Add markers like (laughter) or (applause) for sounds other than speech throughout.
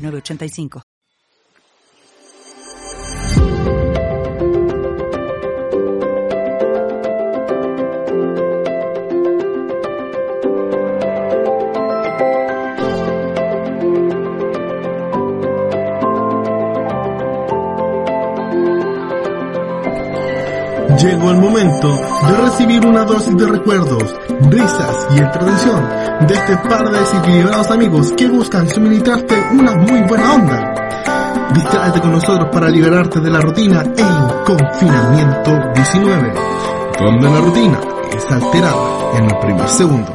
8985. Llegó el momento de recibir una dosis de recuerdos, risas y entretención de este par de desequilibrados amigos que buscan suministrarte una muy buena onda. Distráete con nosotros para liberarte de la rutina en Confinamiento 19, donde la rutina es alterada en el primer segundo.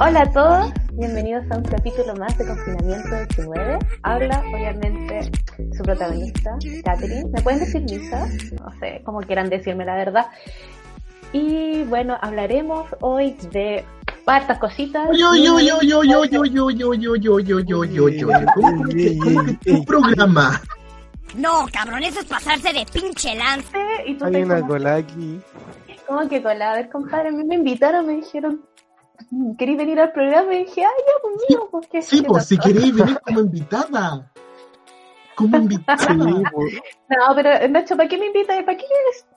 Hola a todos, bienvenidos a un capítulo más de Confinamiento 19. Habla, obviamente, su protagonista, Catherine. ¿Me pueden decir Lisa? No sé, como quieran decirme la verdad. Y bueno, hablaremos hoy de hartas cositas. Yo, yo, yo, yo, yo, yo, yo, yo, yo, yo, yo, yo, yo, yo, ¿Cómo que, cómo que tu programa? No, cabrón, eso es pasarse de pinche lance. Y tú Hay una cola aquí. ¿Cómo que cola? A ver, compadre, a mí me invitaron, me dijeron, ¿queréis venir al programa? Y dije, ay, ya, pues mío, pues qué Sí, pues si queréis venir como invitada. Como invitada. Sí, pues. No, pero Nacho, ¿para qué me invitáis? ¿Para qué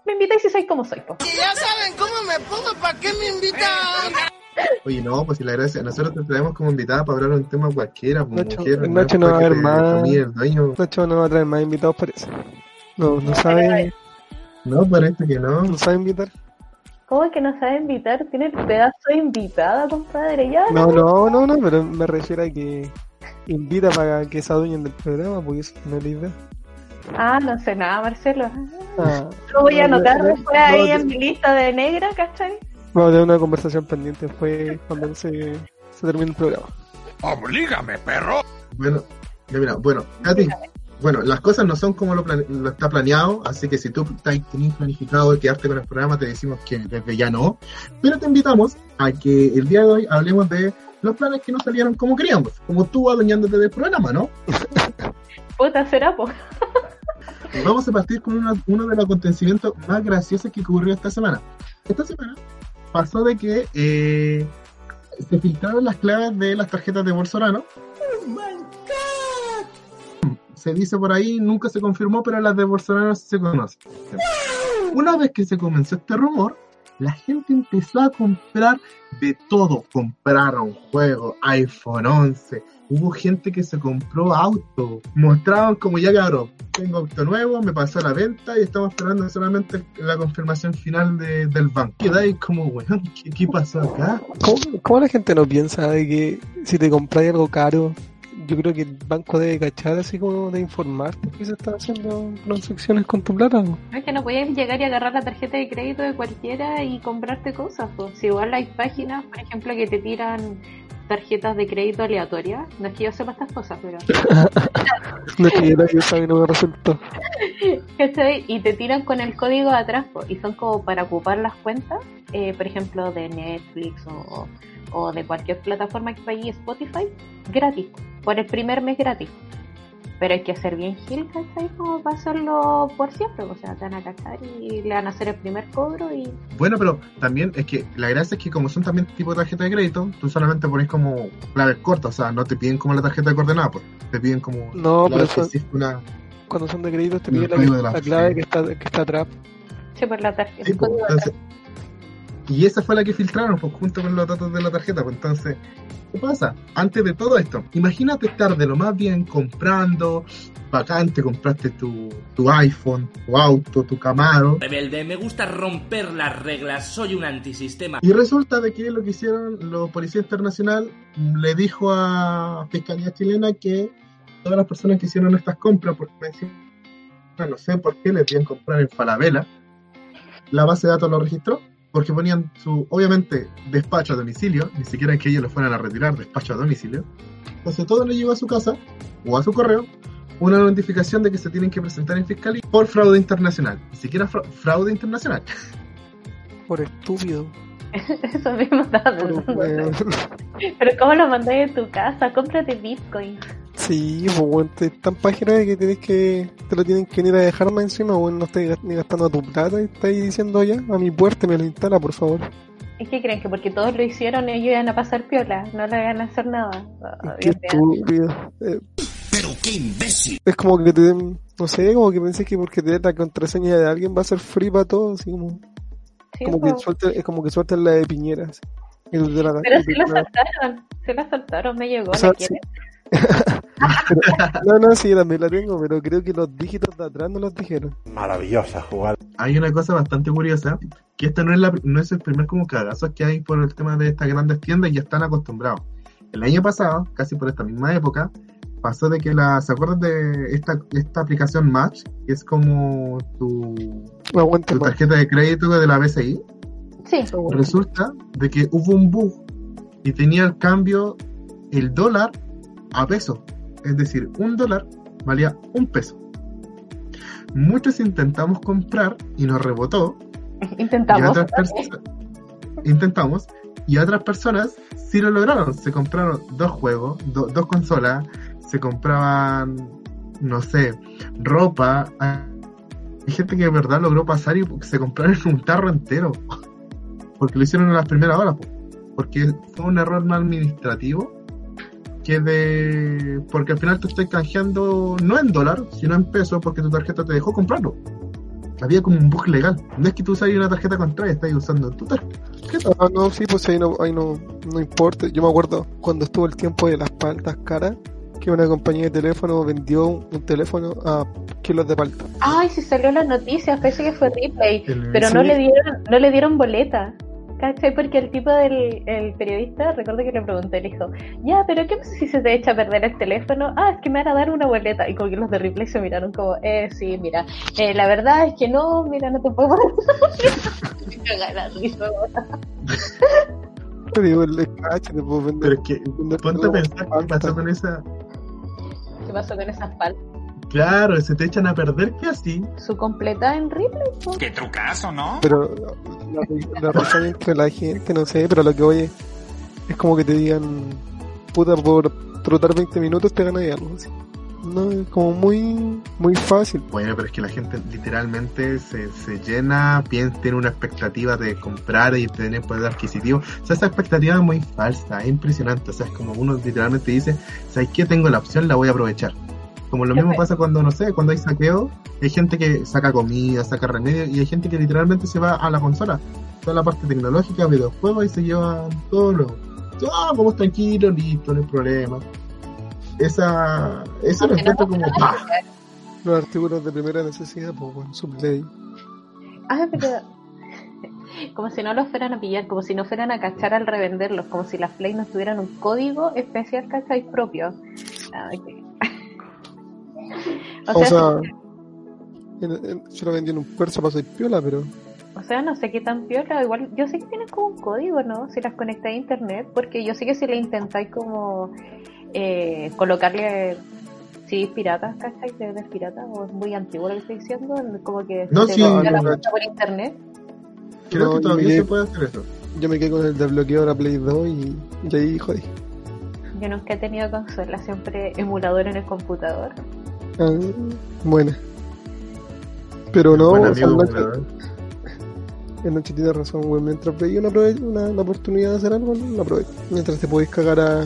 me invitáis si soy como soy? po? Ya saben cómo me pongo, ¿para qué me invitan? Oye, no, pues si la gracia, nosotros te traemos como invitada para hablar de un tema cualquiera, pues Nacho, mujer, Nacho no va a haber más. familie el dueño. Nacho no va a traer más invitados por eso. No, no sabe, No, parece que no. no sabe invitar. ¿Cómo que no sabe invitar? Tiene el pedazo de invitada, compadre. Ya, No, no, no, no, pero me refiero a que invita para que se adueñen del programa, porque eso no es la idea. Ah, no sé nada, Marcelo. Ah, Lo voy a no, anotar no, después no, ahí no, en mi lista de negra, ¿cachai? Vamos a tener una conversación pendiente después cuando se, se termine el programa. Oblígame, perro. Bueno, ya mira, bueno, Katy, bueno, las cosas no son como lo, plane- lo está planeado, así que si tú estás- tenés planificado de quedarte con el programa, te decimos que desde ya no, pero te invitamos a que el día de hoy hablemos de los planes que no salieron como queríamos, como tú adueñándote del programa, ¿no? (laughs) Puta, será, po. (laughs) Vamos a partir con una- uno de los acontecimientos más graciosos que ocurrió esta semana. Esta semana pasó de que eh, se filtraron las claves de las tarjetas de Bolsonaro. Se dice por ahí, nunca se confirmó, pero las de Bolsonaro se conocen. Una vez que se comenzó este rumor, la gente empezó a comprar de todo. Compraron juegos, iPhone 11. Hubo gente que se compró auto. Mostraban como ya cabrón, tengo auto nuevo, me pasó la venta y estamos esperando solamente la confirmación final de- del banco. Quedáis como, weón, ¿qué, qué pasó acá? ¿Cómo, cómo la gente no piensa de que si te compras algo caro, yo creo que el banco debe cachar así como de informarte que se están haciendo transacciones con tu plata? ¿no? Es que no podías llegar y agarrar la tarjeta de crédito de cualquiera y comprarte cosas, pues. Si igual hay páginas, por ejemplo, que te tiran tarjetas de crédito aleatorias. No es que yo sepa estas cosas, pero... (laughs) No es que yo yo sabía no me resultó. (laughs) Y te tiran con el código de atrás po, y son como para ocupar las cuentas, eh, por ejemplo, de Netflix o, o de cualquier plataforma que pague Spotify, gratis, por el primer mes gratis. Pero hay que ser bien gil, ¿cachai? Como para hacerlo por siempre, o sea, te van a cachar y le van a hacer el primer cobro y... Bueno, pero también es que la gracia es que como son también tipo de tarjeta de crédito, tú solamente pones como claves cortas, o sea, no te piden como la tarjeta de coordenada, pues te piden como No, pero eso- una... Cuando son de créditos te piden la, clave que está, que está atrás. Sí, por la tarjeta. Sí, y esa fue la que filtraron, pues junto con los datos de la tarjeta. Pues entonces, ¿qué pasa? Antes de todo esto, imagínate estar de lo más bien comprando, bacán, te compraste tu, tu iPhone, tu auto, tu Camaro, Rebelde, me gusta romper las reglas, soy un antisistema. y resulta de que lo que hicieron los Policía Internacional le dijo a Fiscalía Chilena que todas las personas que hicieron estas compras, porque me decían, no sé por qué les debían comprar en Falabella, la base de datos lo registró porque ponían su, obviamente, despacho a domicilio, ni siquiera que ellos lo fueran a retirar, despacho a domicilio. Entonces todo le llegó a su casa o a su correo una notificación de que se tienen que presentar en fiscalía por fraude internacional, ni siquiera fra- fraude internacional. (laughs) Por estúpido. (laughs) Eso mismo estaba. (laughs) Pero ¿cómo lo mandáis de tu casa? Cómprate Bitcoin. Sí, pues están páginas de que tienes que, te lo tienen que venir a dejar más encima, weón, no estás ni gastando tu plata y estás diciendo ya, a mi puerta me lo instala, por favor. ¿Es que creen que porque todos lo hicieron ellos iban a pasar piola? No le iban a hacer nada. Qué estúpido. Eh, Pero qué imbécil. es como que te den, no sé, como que pensé que porque te den la contraseña de alguien va a ser free para todo, así como, Sí, como que suelten, es como que suelten la de. Y la- Pero sí tú la soltaron. Se la soltaron, me llegó. O sea, ¿La sí. (laughs) No, no, sí, también la tengo, pero creo que los dígitos de atrás no los dijeron. Maravillosa jugada. Hay una cosa bastante curiosa, que esta no es, la, no es el primer como cagazo que hay por el tema de estas grandes tiendas y ya están acostumbrados. El año pasado, casi por esta misma época, pasó de que la, ¿se acuerdan de esta, esta aplicación Match? Que es como tu, tu tarjeta de crédito de la BCI. Sí. Resulta de que hubo un bug y tenía el cambio el dólar a peso. Es decir, un dólar valía un peso. Muchos intentamos comprar y nos rebotó. Y Intentamos. otras personas intentamos y otras personas sí lo lograron. Se compraron dos juegos, do- dos consolas, se compraban, no sé, ropa. Hay gente que de verdad logró pasar y se compraron un tarro entero. (laughs) Porque lo hicieron en las primeras horas. po. Porque fue un error no administrativo. Que de. Porque al final te estoy canjeando no en dólar, sino en pesos, porque tu tarjeta te dejó comprarlo. Había como un bug legal. No es que tú usas una tarjeta contraria, estás usando tu tarjeta. Ah, no, sí, pues ahí no, ahí no, no importa. Yo me acuerdo cuando estuvo el tiempo de las paltas caras, que una compañía de teléfono vendió un, teléfono a kilos de palta. Ay, si salió la noticia, parece que fue replay. Pero Sí. no le dieron, no le dieron boleta. ¿Cachai? Porque el tipo del el periodista, recuerdo que le pregunté, le dijo, ya, pero ¿qué pasa si se te echa a perder el teléfono? Ah, es que me van a dar una boleta. Y como que los de Ripley se miraron como, eh, sí, mira, eh, la verdad es que no, mira, no te puedo. Pero (laughs) digo, el cacho te puedo Pero vender. es que ponte a pensar qué pasó con esa. ¿Qué pasó con esas paltas? Claro, se te echan a perder que así. Su completa en Ripley, po. Qué trucazo, ¿no? Pero la, la razón entre la gente, no sé, pero lo que oye es como que te digan, puta, por trotar 20 minutos te ganas algo. así. No, es como muy, muy fácil. Bueno, pero es que la gente literalmente se, se llena, piensa, tiene una expectativa de comprar y tener poder adquisitivo. O sea, esa expectativa es muy falsa, es impresionante. O sea, es como uno literalmente dice, ¿sabes qué? Tengo la opción, la voy a aprovechar. Como lo mismo pasa cuando, no sé, cuando hay saqueo, hay gente que saca comida, saca remedio, y hay gente que literalmente se va a la consola, toda la parte tecnológica, videojuegos, y se llevan todo lo... Ah, vamos tranquilos, listo, no hay problema. Esa... Eso lo encuentro como... ¡pah! Los artículos de primera necesidad, pues bueno, subley. Ah, pero. (laughs) Como si no los fueran a pillar, como si no fueran a cachar al revenderlos, como si las Play no tuvieran un código especial, ¿cachai? propio. Ah, ok. O sea, en- en- yo lo vendí en un perso para ser piola, pero O sea, no sé qué tan piola. Igual, yo sé que tienen como un código, ¿no? Si las conectáis a internet, porque yo sé que si le intentáis como eh, colocarle CDs piratas, ¿cachai? ¿De pirata? ¿O es muy antiguo lo que estoy diciendo? Como que No, se sí, bloquea la no, cuenta por internet. Creo No, que yo todavía me se puede hacer eso. yo me quedé con el desbloqueo de la Play 2 y, y ahí jodí. Yo nunca he tenido consola, siempre emulador en el computador. Ah, buena. Pero no, Buen o sea, amigo, el Nacho, tiene razón, güey. Mientras veis una, una, la oportunidad de hacer algo, la aprovecha. Mientras te podéis cagar a,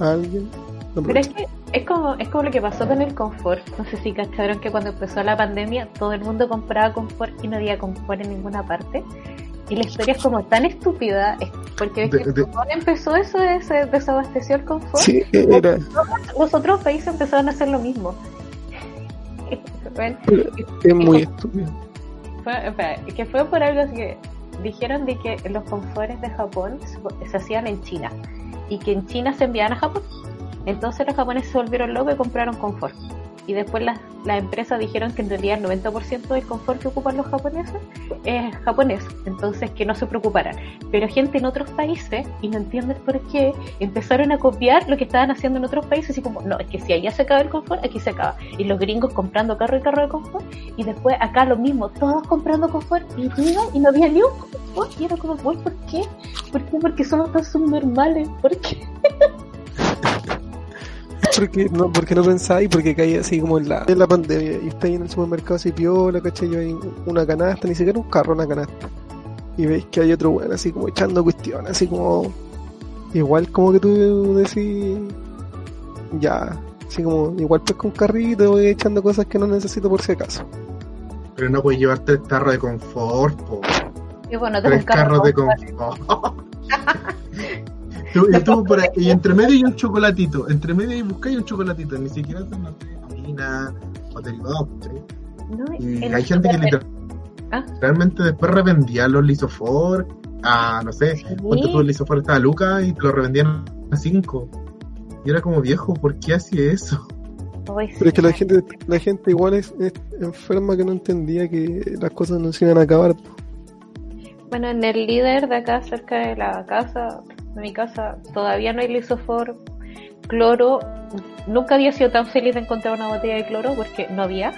a alguien, la Pero es que es como, es como lo que pasó con el confort. No sé si cacharon que cuando empezó la pandemia todo el mundo compraba confort y no había confort en ninguna parte. Y la historia es como tan estúpida, es porque ves De- que de- empezó eso, se desabasteció el confort, Sí, era. los otros países empezaron a hacer lo mismo. Es muy estúpido. fue, espera, que fue por algo que dijeron de que los confortes de Japón se, se hacían en China y que en China se enviaban a Japón. Entonces los japoneses se volvieron locos y compraron confort. Y después las, las empresas dijeron que en realidad el 90% del confort que ocupan los japoneses es japonés, entonces que no se preocuparan. Pero gente en otros países, y no entiendes por qué, empezaron a copiar lo que estaban haciendo en otros países, así como, no, es que si allá se acaba el confort, aquí se acaba. Y los gringos comprando carro y carro de confort, y después acá lo mismo, todos comprando confort, y y no había ni un confort, y era como, "Uy, ¿por qué? ¿Por qué? Porque somos tan subnormales, ¿por qué? (laughs) Porque no, porque no pensáis, porque caí así como en la, en la pandemia y estáis en el supermercado así piola, ¿cachai? Yo hay una canasta, ni siquiera un carro, una canasta. Y veis que hay otro bueno así como echando cuestiones, así como. Igual como que tú decís. Ya, así como, igual pues con carrito voy echando cosas que no necesito por si acaso. Pero no puedes llevar tres carros de confort, po. Y bueno, tengo Tres carro carros de confort. confort. (laughs) Y, tú por ahí- y entre medio hay un chocolatito. Entre medio y buscáis un chocolatito. Ni siquiera son no sé, harina o derivados. ¿sí? No, Y hay gente que literal- ¿Ah? realmente después revendía los lisofor a, no sé, Sí. ponte tú el lisofor estaba a Lucas y te lo revendían a 5. Y era como viejo, ¿por qué hacía eso? Pero es que la gente, la gente igual es, es enferma que no entendía que las cosas no se iban a acabar. Bueno, en el líder de acá, cerca de la casa, de mi casa, todavía no hay lisofor, cloro. Nunca había sido tan feliz de encontrar una botella de cloro porque no había,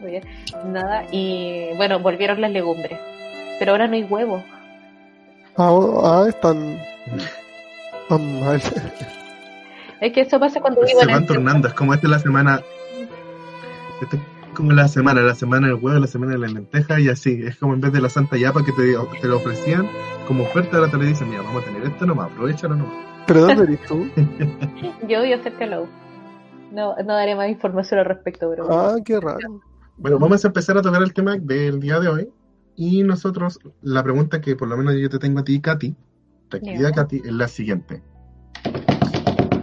no había nada. Y bueno, volvieron las legumbres. Pero ahora no hay huevo. Ah, ah están (laughs) tan mal. Es que eso pasa cuando vivo Se en van el tornando, es como esta es la semana. Esta como la semana, la semana del huevo, la semana de la lenteja y así. Es como en vez de la Santa Yapa que te, te lo ofrecían como oferta, ahora te le dicen, mira, vamos a tener esto nomás, aprovechalo nomás. ¿Pero dónde eres tú? (laughs) Yo cerca de la U. No, no daré más información al respecto, pero Ah, qué raro. Bueno, vamos a empezar a tocar el tema del día de hoy. Y nosotros, la pregunta que por lo menos yo te tengo a ti, Katy, la querida. Katy, es la siguiente.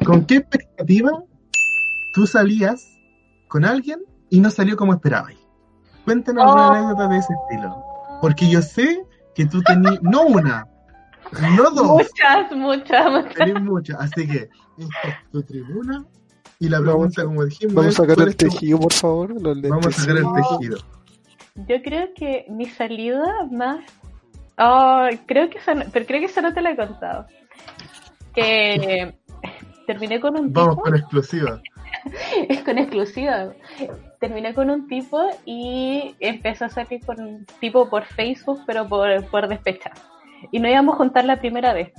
¿Con qué expectativa tú salías con alguien y no salió como esperabas? Cuéntanos alguna Oh. anécdota de ese estilo. Porque yo sé que tú tenías, no una, no dos, muchas, muchas, muchas. tenés muchas. Así que esta es tu tribuna. Y la pregunta, como dijimos, Vamos a sacar ¿cuál el tu- tejido, por favor. Los Vamos a sacar el tejido. Yo creo que mi salida más. Oh, creo que esa no, pero creo que esa no te la he contado. Que terminé con un Vamos tipo. con exclusiva. (laughs) Es con exclusiva. Terminé con un tipo y empecé a salir con un tipo por Facebook, pero por, por despechar. Y no íbamos a juntar la primera vez.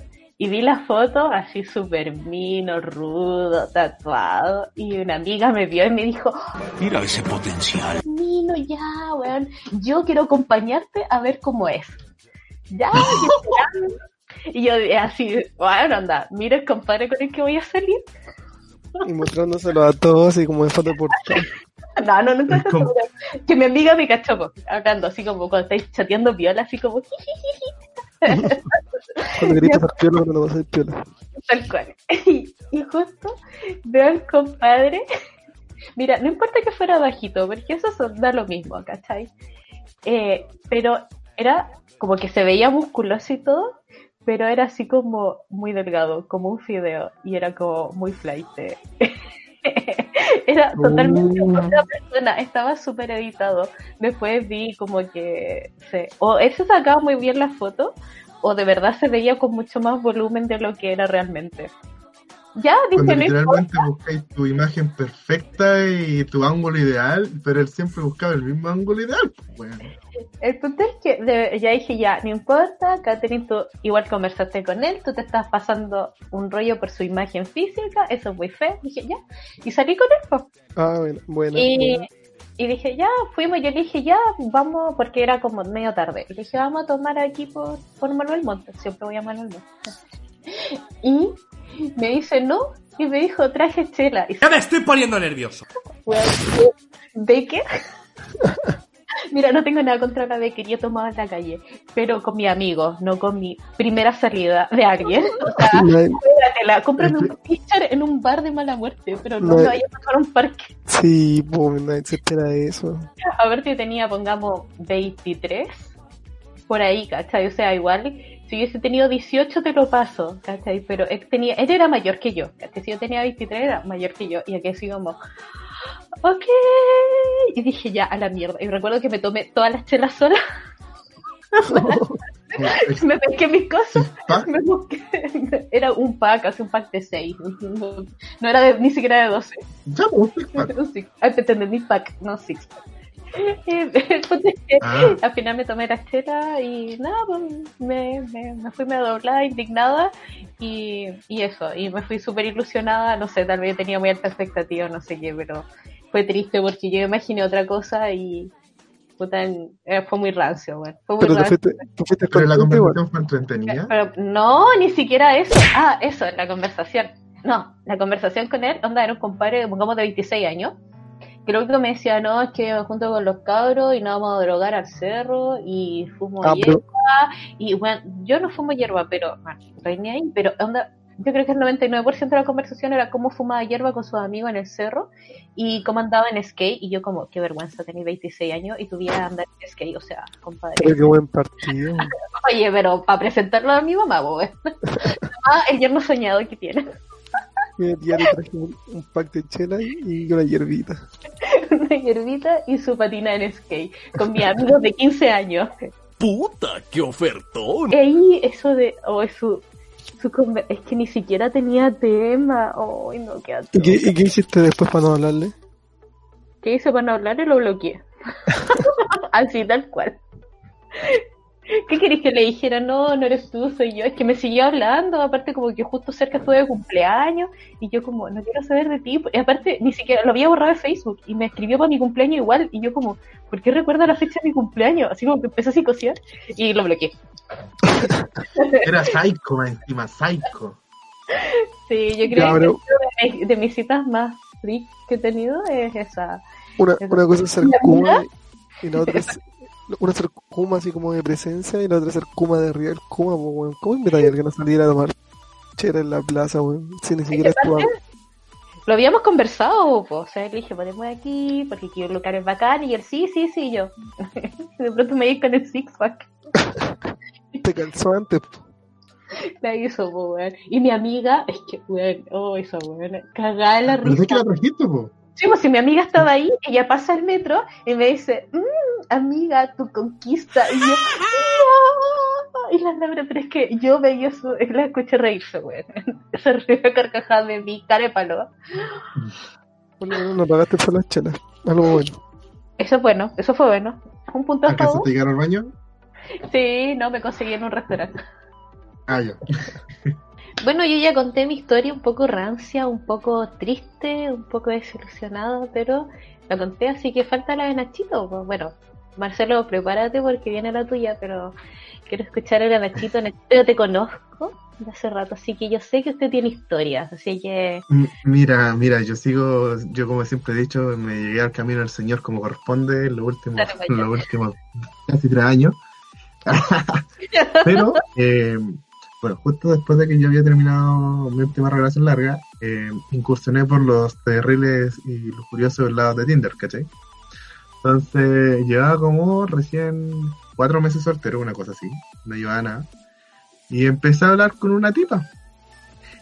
Y vi la foto así súper mino, rudo, tatuado. Y una amiga me vio y me dijo, Mira ese potencial. Mino, ya, weón. Yo quiero acompañarte a ver cómo es. Ya, (laughs) y yo así, bueno, anda, mira el compadre con el que voy a salir. Y mostrándoselo a todos, así como de foto por No, no, nunca te como- aseguro. Que mi amiga me cachó, po, hablando así como cuando estáis chateando viola, así como (laughs) Cuando querías pasar piola, cuando no vas a hacer piola. tal cual. Y, y justo veo al compadre. Mira, no importa que fuera bajito, porque eso son- da lo mismo, ¿cachai? Eh, pero era como que se veía musculoso y todo, pero era así como muy delgado, como un fideo, y era como muy flight. (laughs) era totalmente Uh. otra persona, estaba súper editado. Después vi como que se, o él se sacaba muy bien la foto, o de verdad se veía con mucho más volumen de lo que era realmente. Ya, Cuando dije, no literalmente buscáis tu imagen perfecta y tu ángulo ideal, pero él siempre buscaba el mismo ángulo ideal. pues, bueno. El punto es que de- ya dije, ya, no importa, Catherine, tú igual conversaste con él, tú te estás pasando un rollo por su imagen física, eso es muy feo. Dije, ya, y salí con él. po. Ah, bueno, bueno. Y, bueno. y dije, ya, fuimos, yo le dije, ya, vamos, porque era como medio tarde. Le dije, vamos a tomar aquí por, por Manuel Montes, siempre voy a Manuel Montes. (laughs) Y me dice, no, y me dijo, traje chela. Y Ya me estoy poniendo nervioso. (laughs) Weón, Baker. (laughs) (laughs) Mira, no tengo nada contra la Baker, yo tomaba en la calle, pero con mi amigo, no con mi primera salida de alguien. (laughs) O sea, cómprame un pitcher en un bar de mala muerte, pero no No. me vayas a tomar un parque. Sí, pues nadie se espera eso. A ver si tenía, pongamos, 23, por ahí, ¿cachai? O sea, igual, si hubiese tenido 18 te lo paso, ¿cachai? Pero él, tenía, él era mayor que yo, ¿cachai? Si yo tenía 23 era mayor que yo, y aquí como, ok. Y dije, ya, a la mierda. Y recuerdo que me tomé todas las chelas sola. (laughs) me pesqué mis cosas. Me busqué. Era un pack, así un pack de 6. No era de- ni siquiera de 12. Ya, un pack. Un six- Ay, te entendí pack, no six pack. (laughs) Ah. al final me tomé la chela y nada, pues, me, me, me fui medio doblada, indignada y, y eso, y me fui súper ilusionada, no sé, tal vez tenía muy alta expectativa, no sé qué, pero fue triste porque yo imaginé otra cosa y puta, eh, fue muy rancio, bueno, fue muy Pero te rancio. fuiste, te fuiste Pero la conversación fue entretenida. Pero no, ni siquiera eso. Ah, eso, la conversación. No, la conversación con él, onda, era un compadre, pongamos, de 26 años. Que lo único que me decía, no, es que me junto con los cabros y nos vamos a drogar al cerro y fumo Ah, hierba. pero, Y bueno, yo no fumo hierba, pero, bueno, ni ahí, pero onda, yo creo que el 99% de la conversación era cómo fumaba hierba con sus amigos en el cerro y cómo andaba en skate. Y yo, como, qué vergüenza, tenía 26 años y tuviera andar en skate, o sea, compadre. pero qué buen partido. (laughs) Oye, pero para presentarlo a mi mamá, pues. (laughs) ah, el yerno soñado que tiene. Ya le traje un, un pack de chela y, y una hierbita. (laughs) Una hierbita y su patina en skate. Con mis amigos de 15 años. ¡Puta, qué ofertón! Y ahí eso de. Oh, es su. su conver- es que ni siquiera tenía tema. Oh, no, qué ¿Y qué, ¿Y qué hiciste después para no hablarle? ¿Qué hice para no hablar y lo bloqueé? (laughs) (laughs) Así, tal cual. ¿Qué querés que le dijera? No, no eres tú, soy yo. Es que me siguió hablando, aparte como que justo cerca estuve de cumpleaños y yo como, no quiero saber de ti. Y aparte, ni siquiera lo había borrado de Facebook y me escribió para mi cumpleaños igual y yo como, ¿por qué recuerda la fecha de mi cumpleaños? Así como que empezó a psicosear y lo bloqueé. (laughs) Era psycho, encima, psycho. Sí, yo creo Ya, que de, de mis citas más freak que he tenido es esa. Una, una cosa es ser ¿La kuma y, y la otra es. Una kuma así como de presencia y la otra kuma de real kuma, po, weón. ¿Cómo invitáis a alguien a salir a tomar chela en la plaza, weón? Si ni siquiera es tu amo. Lo habíamos conversado, po. o sea, le dije, ponemos aquí, porque aquí el lugar es bacán, y él, sí, sí, sí, y yo. (laughs) de pronto me di con el six-pack, (laughs) Te calzó antes, po. la hizo, po, weón. Y mi amiga, es que, weón, oh, esa weón, cagada en la ¿Pero risa. es que la trajiste, po? Sí, pues si mi amiga estaba ahí, ella pasa el metro y me dice, "Mm, amiga, tu conquista. Y yo, no. Y la Laura, pero es que yo veía eso, es la escuché reírse, weón. (laughs) Se rió carcajada de mi carépalo. Menos no pagaste por las chelas. Algo bueno. Eso es bueno, eso fue bueno. Un punto a ¿Alcanzaste favor. a llegar al baño? Sí, no, me conseguí en un restaurante. Ah, ya. (laughs) Bueno, yo ya conté mi historia un poco rancia, un poco triste, un poco desilusionada, pero la conté, así que falta la de Nachito. pues, Bueno, Marcelo, prepárate porque viene la tuya, pero quiero escuchar a la Nachito. Nachito, yo te conozco de hace rato, así que yo sé que usted tiene historias, así que Mira, mira, yo sigo, yo como siempre he dicho, me llegué al camino del Señor como corresponde en los últimos, Dale, vaya. los últimos casi tres años. (laughs) Pero, eh, bueno, justo después de que yo había terminado mi última relación larga, eh, incursioné por los terribles y los curiosos lados de Tinder, ¿cachai? Entonces, llevaba como recién cuatro meses soltero, una cosa así, no llevaba nada. Y empecé a hablar con una tipa.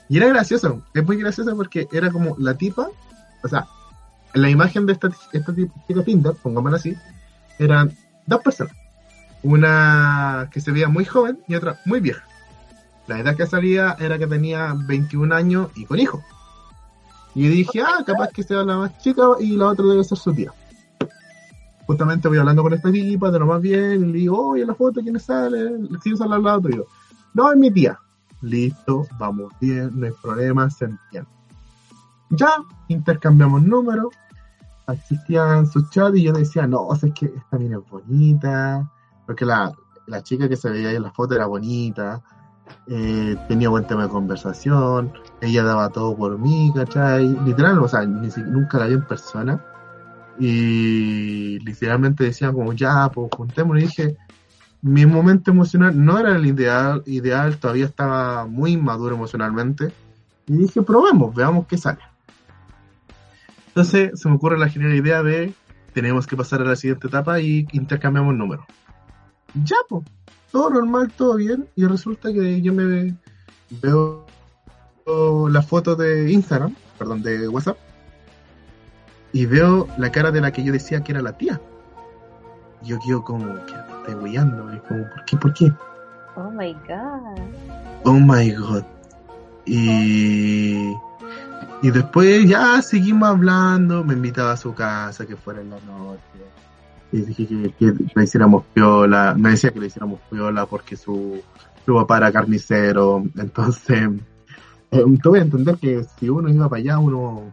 Y era gracioso, es muy gracioso porque era como la tipa, o sea, la imagen de esta, esta chica Tinder, pongámosla así, eran dos personas. Una que se veía muy joven y otra muy vieja. La edad que salía era que tenía 21 años y con hijos. Y dije, ah, capaz que sea la más chica y la otra debe ser su tía. Justamente voy hablando con esta tipa de lo más bien, le digo, oye, la foto, ¿quién sale? Si sale al lado tuyo. No, es mi tía. Listo, vamos bien, no hay problema, se entiende. Ya, intercambiamos números, existían sus chats y yo decía, no, o es que esta mina es bonita, porque la, la chica que se veía ahí en la foto era bonita, eh, tenía buen tema de conversación, ella daba todo por mí, ¿cachai? Literal, o sea, ni nunca la vi en persona. Y literalmente decían como, ya, pues juntémonos. Y dije, mi momento emocional no era el ideal, ideal, todavía estaba muy maduro emocionalmente. Y dije, probemos, veamos qué sale. Entonces se me ocurre la genial idea de, tenemos que pasar a la siguiente etapa y intercambiamos números. Ya, pues, todo normal, todo bien. Y resulta que yo me veo la foto de Instagram, perdón, de WhatsApp. y veo la cara de la que yo decía que era la tía. Y yo quedo como, que me estoy hueando? Y como, ¿por qué? ¿Por qué? Oh my god. Oh my god. Y, y después ya seguimos hablando, me invitaba a su casa, que fuera en la noche. Y dije que, que le hiciéramos piola, me decía que le hiciéramos piola porque su, su papá era carnicero. Entonces, (laughs) eh, voy a entender que si uno iba para allá, uno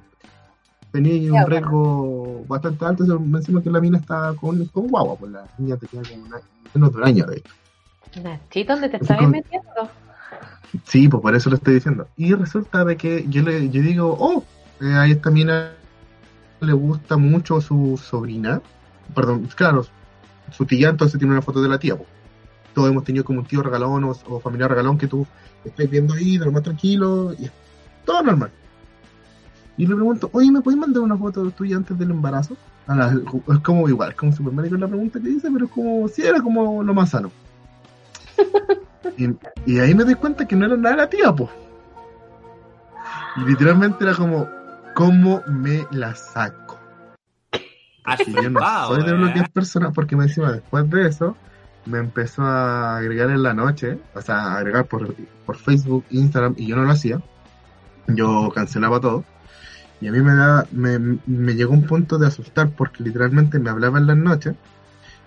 tenía un riesgo bastante alto. Me encima que la mina está con, con guagua, pues la niña tenía como una, menos de un año de hecho. Nachito, ¿dónde te con- metiendo? Sí, pues por eso lo estoy diciendo. Y resulta de que yo le yo digo, oh, eh, a esta mina le gusta mucho su sobrina. Perdón, claro, su tía, entonces tiene una foto de la tía. pues. Todos hemos tenido como un tío regalón o, o familiar regalón que tú estás viendo ahí de lo más tranquilo y todo normal. Y le pregunto, oye, ¿me puedes mandar una foto tuya antes del embarazo? A la- es como igual, es como super médico la pregunta que dice, pero es como, sí, era como lo más sano. (laughs) Y, y ahí me doy cuenta que no era nada la tía, pues. Y literalmente era como, ¿cómo me la saco? Has Y yo no soy de ¿eh? bloquear personas porque me encima después de eso me empezó a agregar en la noche, o sea, a agregar por, por Facebook, Instagram, y yo no lo hacía. Yo cancelaba todo. Y a mí me da, me, me llegó un punto de asustar porque literalmente me hablaba en las noches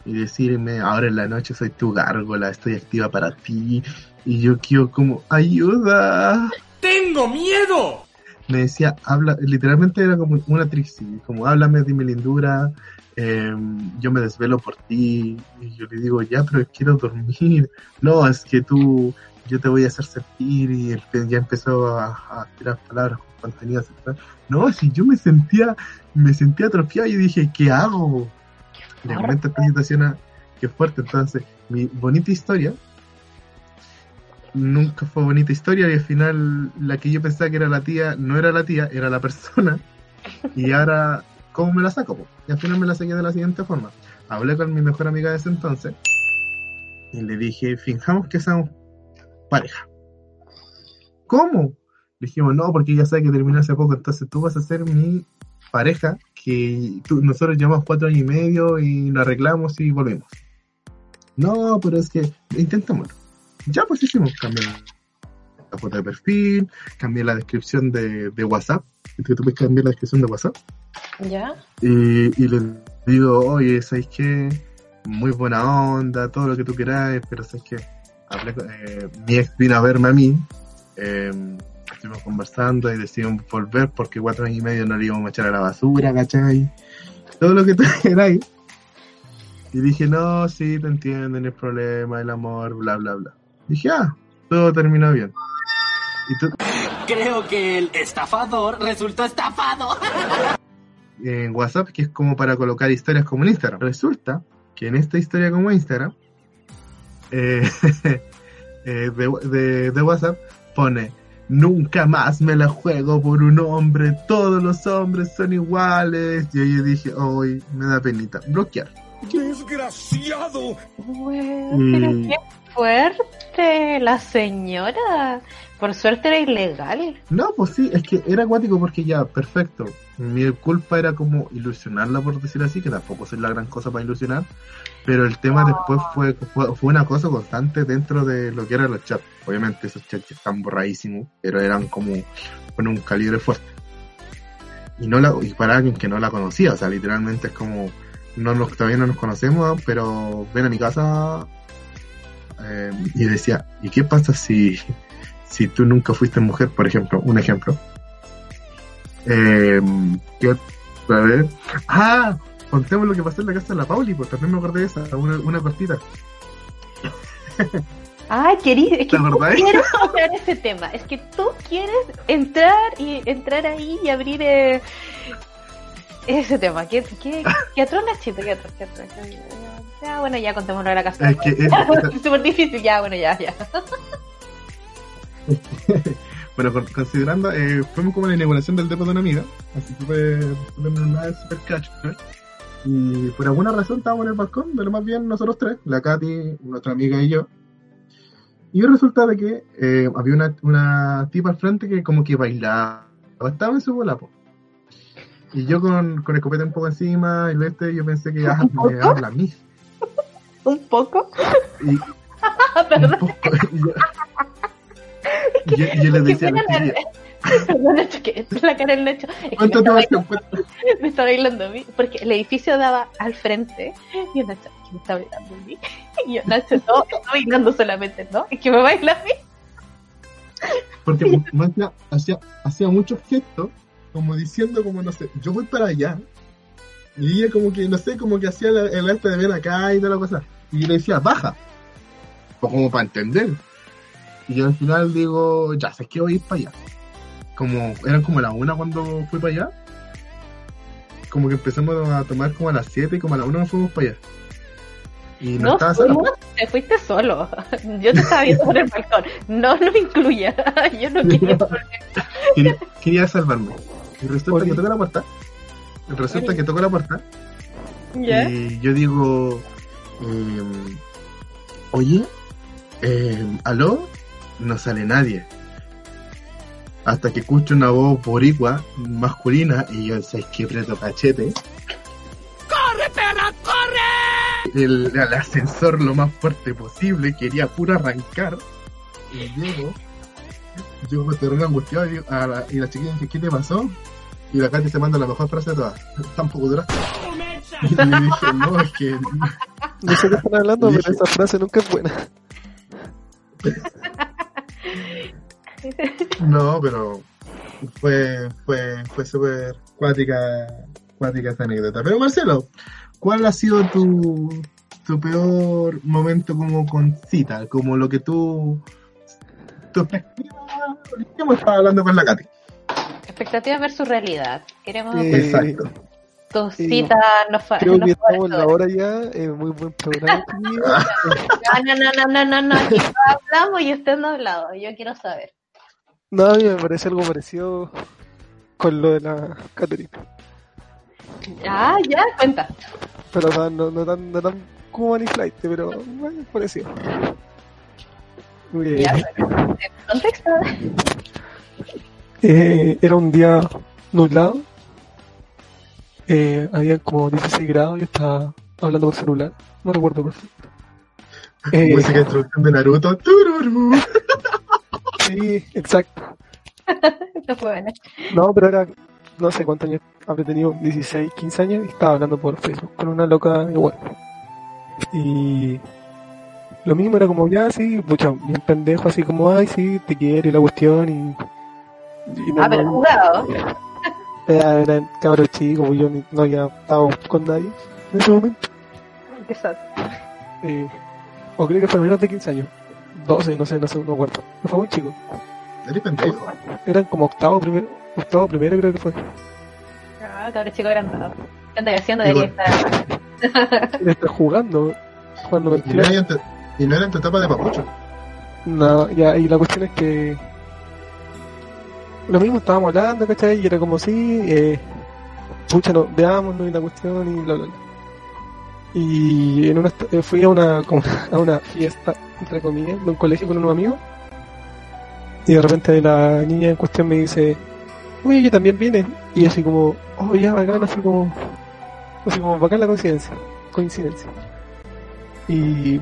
y decirme, ahora en la noche soy tu gárgola, estoy activa para ti. Y yo quiero como, ayuda. ¡Tengo miedo! Me decía, habla, literalmente era como una Trixie, como háblame, dime lindura, eh, yo me desvelo por ti. Y yo le digo, ya, pero quiero dormir. (laughs) No, es que tú, yo te voy a hacer sentir. Y ya empezó a, a tirar palabras con contenido sexual. No, si yo me sentía, me sentía atrofiado y dije, ¿qué hago? Le comento esta situación a, que fuerte. Entonces, mi bonita historia nunca fue bonita historia y al final la que yo pensaba que era la tía no era la tía, era la persona. Y ahora, ¿cómo me la saco? po? Y al final me la saqué de la siguiente forma. Hablé con mi mejor amiga de ese entonces y le dije, finjamos que somos pareja. ¿Cómo? Le dijimos, no, porque ella sabe que terminé hace poco, entonces tú vas a ser mi pareja, que nosotros llevamos cuatro años y medio y lo arreglamos y volvemos. No, pero es que intentémoslo. Ya pues hicimos, cambié la foto de perfil, cambié la descripción de, de WhatsApp, que tú puedes cambiar la descripción de WhatsApp, ¿Ya? y, y le digo, oye, ¿sabes qué? Muy buena onda, todo lo que tú quieras, pero ¿sabes qué? Hablé con- eh, mi ex vino a verme a mí, eh, estuvimos conversando y decidimos volver porque cuatro años y medio no le íbamos a echar a la basura, ¿cachai? Todo lo que tú (laughs) queráis. Y dije, no, sí, te entiendo, no hay problema, el amor, bla, bla, bla. Dije, ah, todo terminó bien. Y tú, Creo que el estafador resultó estafado. (laughs) en WhatsApp, que es como para colocar historias como en Instagram. Resulta que en esta historia como Instagram, eh, (laughs) eh, de, de- de WhatsApp, pone, nunca más me la juego por un hombre, todos los hombres son iguales. Y ahí yo dije, hoy me da penita. Bloquear. ¡Desgraciado! Bueno, Mm. pero qué fuerte la señora. Por suerte era ilegal. No, pues sí, es que era acuático porque ya, perfecto. Mi culpa era como ilusionarla, por decir así, que tampoco soy la gran cosa para ilusionar. Pero el tema después fue, fue, una cosa constante dentro de lo que eran los chats. Obviamente esos chats están borradísimos, pero eran como con un calibre fuerte. Y no la, y para alguien que no la conocía, o sea, literalmente es como, no nos, todavía no nos conocemos, pero ven a mi casa eh, y decía, ¿y qué pasa si, si tú nunca fuiste mujer, por ejemplo, un ejemplo? Eh, ¿qué vez? Ah, contemos lo que pasó en la casa de la Pauli, pues también me acordé de esa, una, una cortita. Ay, querís, es que ese tema. Es que tú quieres entrar y entrar ahí y abrir eh, ese tema. ¿Qué, qué, qué Nachito? ¿Qué atroz? ¿Qué atroz? Ya, bueno, ya contémoslo de la casa. Es que es- (laughs) Es súper difícil, ya, bueno, ya, ya. (laughs) bueno, con- considerando, eh, fuimos como la inauguración del depo de una amiga, así que fue fue una super catch, ¿no? Y por alguna razón estábamos en el balcón, pero más bien nosotros tres, la Katy, nuestra amiga y yo. Y resulta de que eh, había una, una tipa al frente que como que bailaba, estaba en su bola, po. Y yo con, con escopeta un poco encima y lo este, yo pensé que ya me habla a mí. (laughs) ¿Un poco? Y, (laughs) un poco, y yo, y yo, y yo le decía (laughs) Perdón, Nacho, que es la cara del Nacho. Es que ¿cuánto me te va a estaba, me estaba bailando a mí, porque el edificio daba al frente, y el Nacho, que me está bailando a mí. Y yo, Nacho, no, está bailando solamente, ¿no? Es que me baila a mí. Porque hacía, hacía muchos gestos, como diciendo, como no sé, yo voy para allá. Y ella como que, no sé, como que hacía la- el arte de ven acá y toda la cosa. Y yo le decía, baja. O como para entender. Y yo al final digo, ya, sé que voy a ir para allá. Como, eran como las una cuando fui para allá. Como que empezamos a tomar como a las 7 y como a las una nos fuimos para allá. Y no, No estaba fuimos, te fuiste solo. (laughs) Yo te estaba viendo por el balcón. No, no me incluya. (laughs) Yo no (laughs) quería. quería, quería salvarme. Y resulta Oye. que toca la puerta. Resulta que toco la puerta. ¿Ya? Y yo digo, eh, oye, eh, aló, no sale nadie. Hasta que escucho una voz boricua, masculina, y yo sé que preto cachete. ¡Corre, perra, corre! El, el ascensor lo más fuerte posible, quería puro arrancar. Y llego, yo me termino angustiado y, a la, y la chiquilla dice, ¿qué te pasó? Y la Katy se manda la mejor frase de todas. (laughs) Tampoco duraste. Y le dije, no, es que No sé qué están hablando, Dije- pero esa frase nunca es buena. No, pero fue, fue, fue súper cuática, cuática esta anécdota. Pero Marcelo, ¿cuál ha sido tu, tu peor momento como con cita? Como lo que tú... Tu hemos estado hablando con la Katy. Expectativa versus realidad. Queremos Eh, Exacto. tu sí. cita nos fa- Creo nos que estamos en la hora ya, eh, muy buen programa. (laughs) No, no, no, no, no, no. Aquí no hablamos y usted no ha hablado. Yo quiero saber. No, a mí me parece algo parecido con lo de la Caterina. Ah, ya, cuenta. Pero o sea, no, no tan, no tan como Money Flight, pero bueno, parecido. Eh, Ya, contexto. eh, era un día nublado. Eh, había como 16 grados. Yo estaba hablando por celular. No recuerdo por (laughs) eh, Música de introducción de Naruto. Sí, exacto. (laughs) Esto fue bueno. No, pero era, no sé cuántos años habré tenido, 16, 15 años, y estaba hablando por Facebook con una loca igual. Y lo mismo era como, ya, sí, pucha, bien pendejo, así como, ay, sí, te quiero y la cuestión, y. y no, Ah, pero no- jugado. era, era cabro chico, pues yo ni- no había estado con nadie en ese momento. Qué sad. Eh, o creo que fue menos de 15 años, 12, no sé, no sé, no recuerdo. Pero fue muy chico. Eres pendejo. Eran como octavo primero, octavo primero creo que fue. Ah, cabrón chico agrandado. ¿Qué andas haciendo? Debería estar. Era estar jugando, jugando Y y no era en tu etapa de papucho. No, ya, y la cuestión es que lo mismo estábamos hablando, ¿cachai? Y era como si, eh, pucha, no, veámonos y la cuestión y bla, bla, bla. Y en una, eh, fui a una, (laughs) a una fiesta, entre comillas, de un colegio con unos amigos. Y de repente la niña en cuestión me dice, uy, yo también viene. Y así como, oh, ya, bacán, así como, así como, bacán la coincidencia, coincidencia. Y,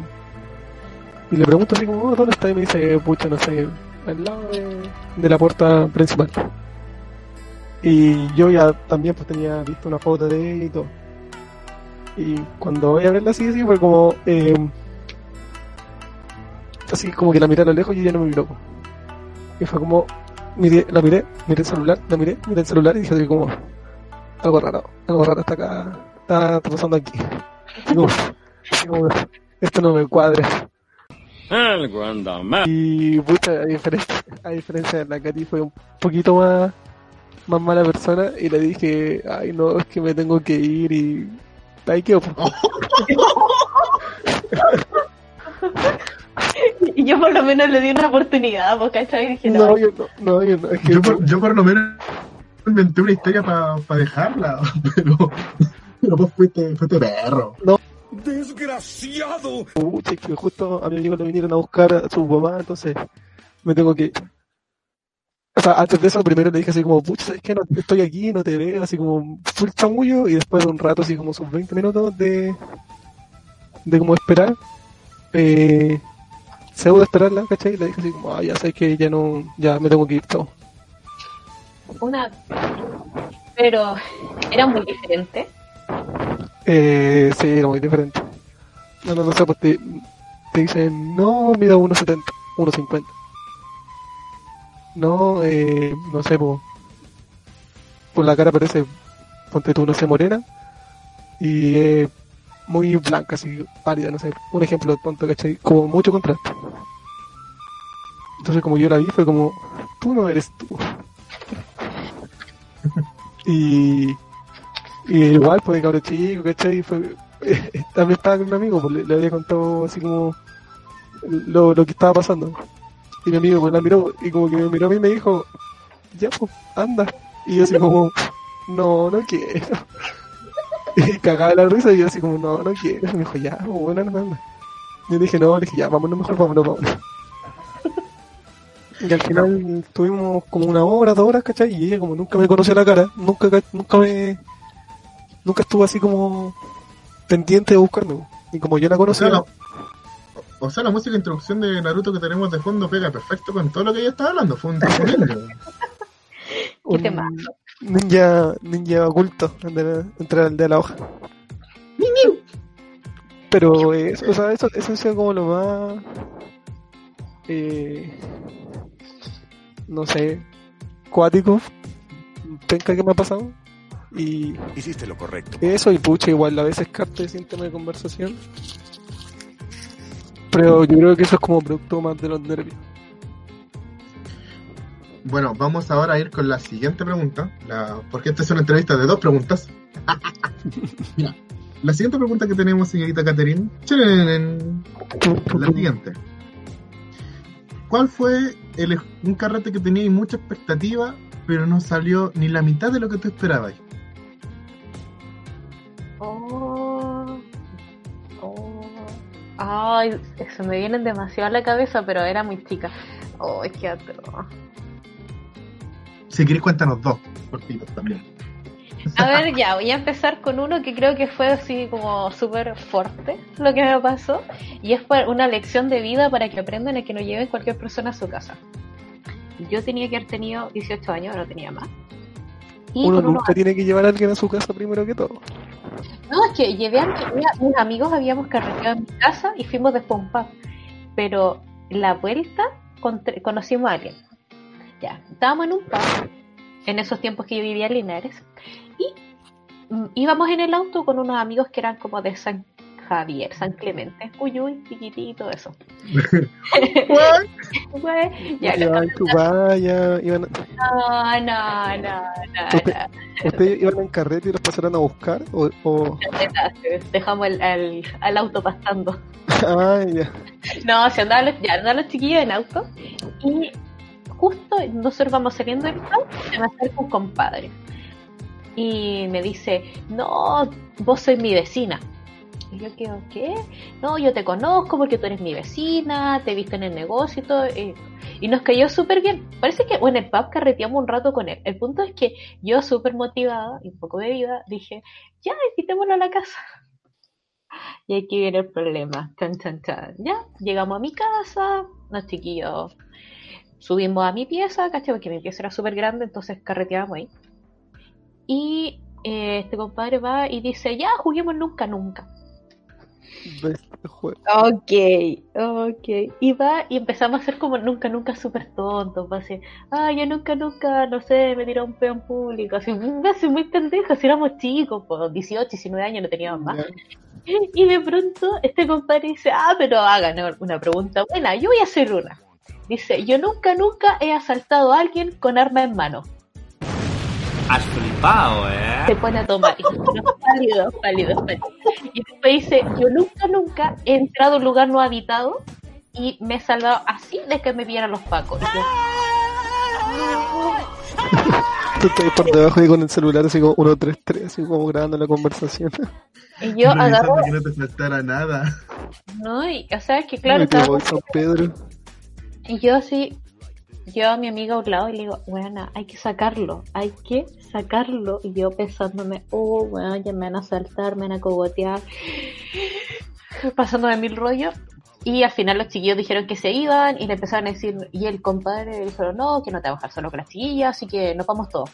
y le pregunto así como, oh, ¿dónde está? Y me dice, pucha, no sé, al lado de, la puerta principal. Y yo ya también pues tenía visto una foto de ella y todo. Y cuando voy a verla así, así fue como, eh, así como que la miré a lo lejos y ella no me miró. po. Y fue como, miré, la miré, miré el celular, la miré, miré el celular y dije así como, algo raro, algo raro está acá, está, pasando aquí. (laughs) Así como- como, esto no me cuadra. Algo anda mal. Y pucha, a diferencia, a diferencia de la Katy fue un poquito más, más mala persona y le dije, ay no, es que me tengo que ir y ahí quedó. po. (laughs) Y yo por lo menos le di una oportunidad, porque ¿cachai? Dije, no, No, yo no, no, yo no, es que Yo por, yo por lo menos inventé una historia para dejarla, (laughs) pero, pero vos fuiste, fuiste perro. ¡Desgraciado! pucha, es que justo a mi amigo le vinieron a buscar a su mamá, entonces me tengo que ir. sea, antes de eso primero le dije así como, pucha, es que no estoy aquí, no te veo, así como full chamullo, y después de un rato, así como sus 20 minutos de, de como esperar, eh, pseudo esperarla, ¿cachai? Y le dije así como, ah, ya sé que ya no, ya me tengo que ir, chao. Una. Pero era muy diferente. Eh, sí, era muy diferente. No, no, no sé, pues te, te dicen, no, mira 1.70, 1.50. No, eh, no sé, po, por la cara parece, ponte tú, no sé, morena, y eh, muy blanca, así, pálida, no sé, un ejemplo tonto, ¿cachai? Como mucho contraste. Entonces, como yo la vi, fue como, tú no eres tú. (laughs) y, y igual, pues, cabrón chico, ¿cachai? Fue, (laughs) también estaba con un amigo, pues, le, le había contado así como lo, lo que estaba pasando. Y mi amigo pues la miró y como que me miró a mí y me dijo, ya pues, anda. Y yo así (laughs) como, no, no quiero. (laughs) Y cagaba la risa y yo así como, no, no quiero. Y me dijo, ya, pues, bueno, no anda. Y yo dije, no, le dije, ya, vámonos mejor, vámonos, vámonos. Y al final tuvimos como una hora, dos horas, ¿cachai? Y ella como nunca me conoció la cara, nunca, ca- nunca me... Nunca estuvo así como pendiente de buscarme. Y como yo la O conocía... sea, la, o sea, la música de introducción de Naruto que tenemos de fondo pega perfecto con todo lo que ella estaba hablando. Fue un (laughs) un ninja, ninja oculto entre, aldea de la hoja. Pero eh, eso, o sea, eso, eso ha sido como lo más eh, no sé cuático penca que me ha pasado y Hiciste lo correcto. eso y pucha igual a veces capte síntoma de conversación pero yo creo que eso es como producto más de los nervios Bueno, vamos ahora a ir con la siguiente pregunta, la- porque esta es una entrevista de dos preguntas. (laughs) Mira, la siguiente pregunta que tenemos, señorita Catherine, la siguiente. ¿Cuál fue el, un carrete que teníais mucha expectativa, pero no salió ni la mitad de lo que tú esperabas? Oh. Oh. Ay, se me vienen demasiado a la cabeza, pero era muy chica. Ay, qué atroz. Si queréis, cuéntanos dos, cortitos también. A ver, ya, voy a empezar con uno que creo que fue así como súper fuerte lo que me pasó. Y es una lección de vida para que aprendan a que no lleven cualquier persona a su casa. Yo tenía que haber tenido 18 años, no tenía más. Y uno unos nunca tiene que llevar a alguien a su casa primero que todo No, es que llevé a mi- mis amigos, habíamos carreteado en mi casa y fuimos después a un pub. Pero la vuelta conocimos a alguien. Ya, estábamos en un pub, en esos tiempos que yo vivía en Linares, y mm, íbamos en el auto con unos amigos que eran como de San Javier, San Clemente, Cuyuy, Piquitito, eso. (laughs) Güey, ya, tú vaya, iban, no, no, no, no, Usted- no. ¿Ustedes iban en carrete y los pasaron a buscar? ¿O, o... Dejamos al auto pasando. Ah, ya. No, se andaban los, ya andaban los chiquillos en auto y justo nosotros vamos saliendo del auto, se me acerca un compadre y me dice, no, vos sois mi vecina. Y yo quedo, ¿qué? No, yo te conozco porque tú eres mi vecina, te viste en el negocio y todo. Y, nos cayó súper bien. Parece que bueno, en el pub carreteamos un rato con él. El punto es que yo súper motivada y un poco bebida dije, ya, invitémoslo a la casa. Y aquí viene el problema. Chan, chan, chan. Ya, llegamos a mi casa, los chiquillos subimos a mi pieza, ¿cachai? Porque mi pieza era súper grande, entonces carreteábamos ahí. Y eh, este compadre va y dice, ya, juguemos nunca, nunca. Ves este juego. Ok, ok. Y va y empezamos a hacer como nunca, nunca súper tontos. Va así, ah, yo nunca, nunca, no sé, me tiró un peo en público. Así, hace muy pendeja, si éramos chicos, pues 18, 19 años no teníamos más. Y de pronto este compadre dice, ah, pero hagan una pregunta buena, yo voy a hacer una. Dice, yo nunca, nunca he asaltado a alguien con arma en mano. Has flipado, Se ¿eh? pone a tomar. Y dice, "No, pálido, pálido, pálido. Y después dice, yo nunca, nunca he entrado a un lugar no habitado y me he salvado así de que me vieran los pacos. Y yo, (laughs) Tú estás por debajo ahí con el celular así como 133, así como grabando la conversación. (laughs) y yo agarro, que no te faltara nada. ¿no? Y, o sea, es que claro, Me estaba pegó el San Pedro. Y yo así yo a mi amiga a un lado y le digo, bueno, hay que sacarlo, hay que sacarlo. Y yo pensándome, oh, bueno, ya me van a saltar, me van a cogotear, (laughs) pasándome mil rollos. Y al final los chiquillos dijeron que se iban y le empezaron a decir, y el compadre dijo, no, que no te vas a dejar solo con las chiquillas, así que nos vamos todos.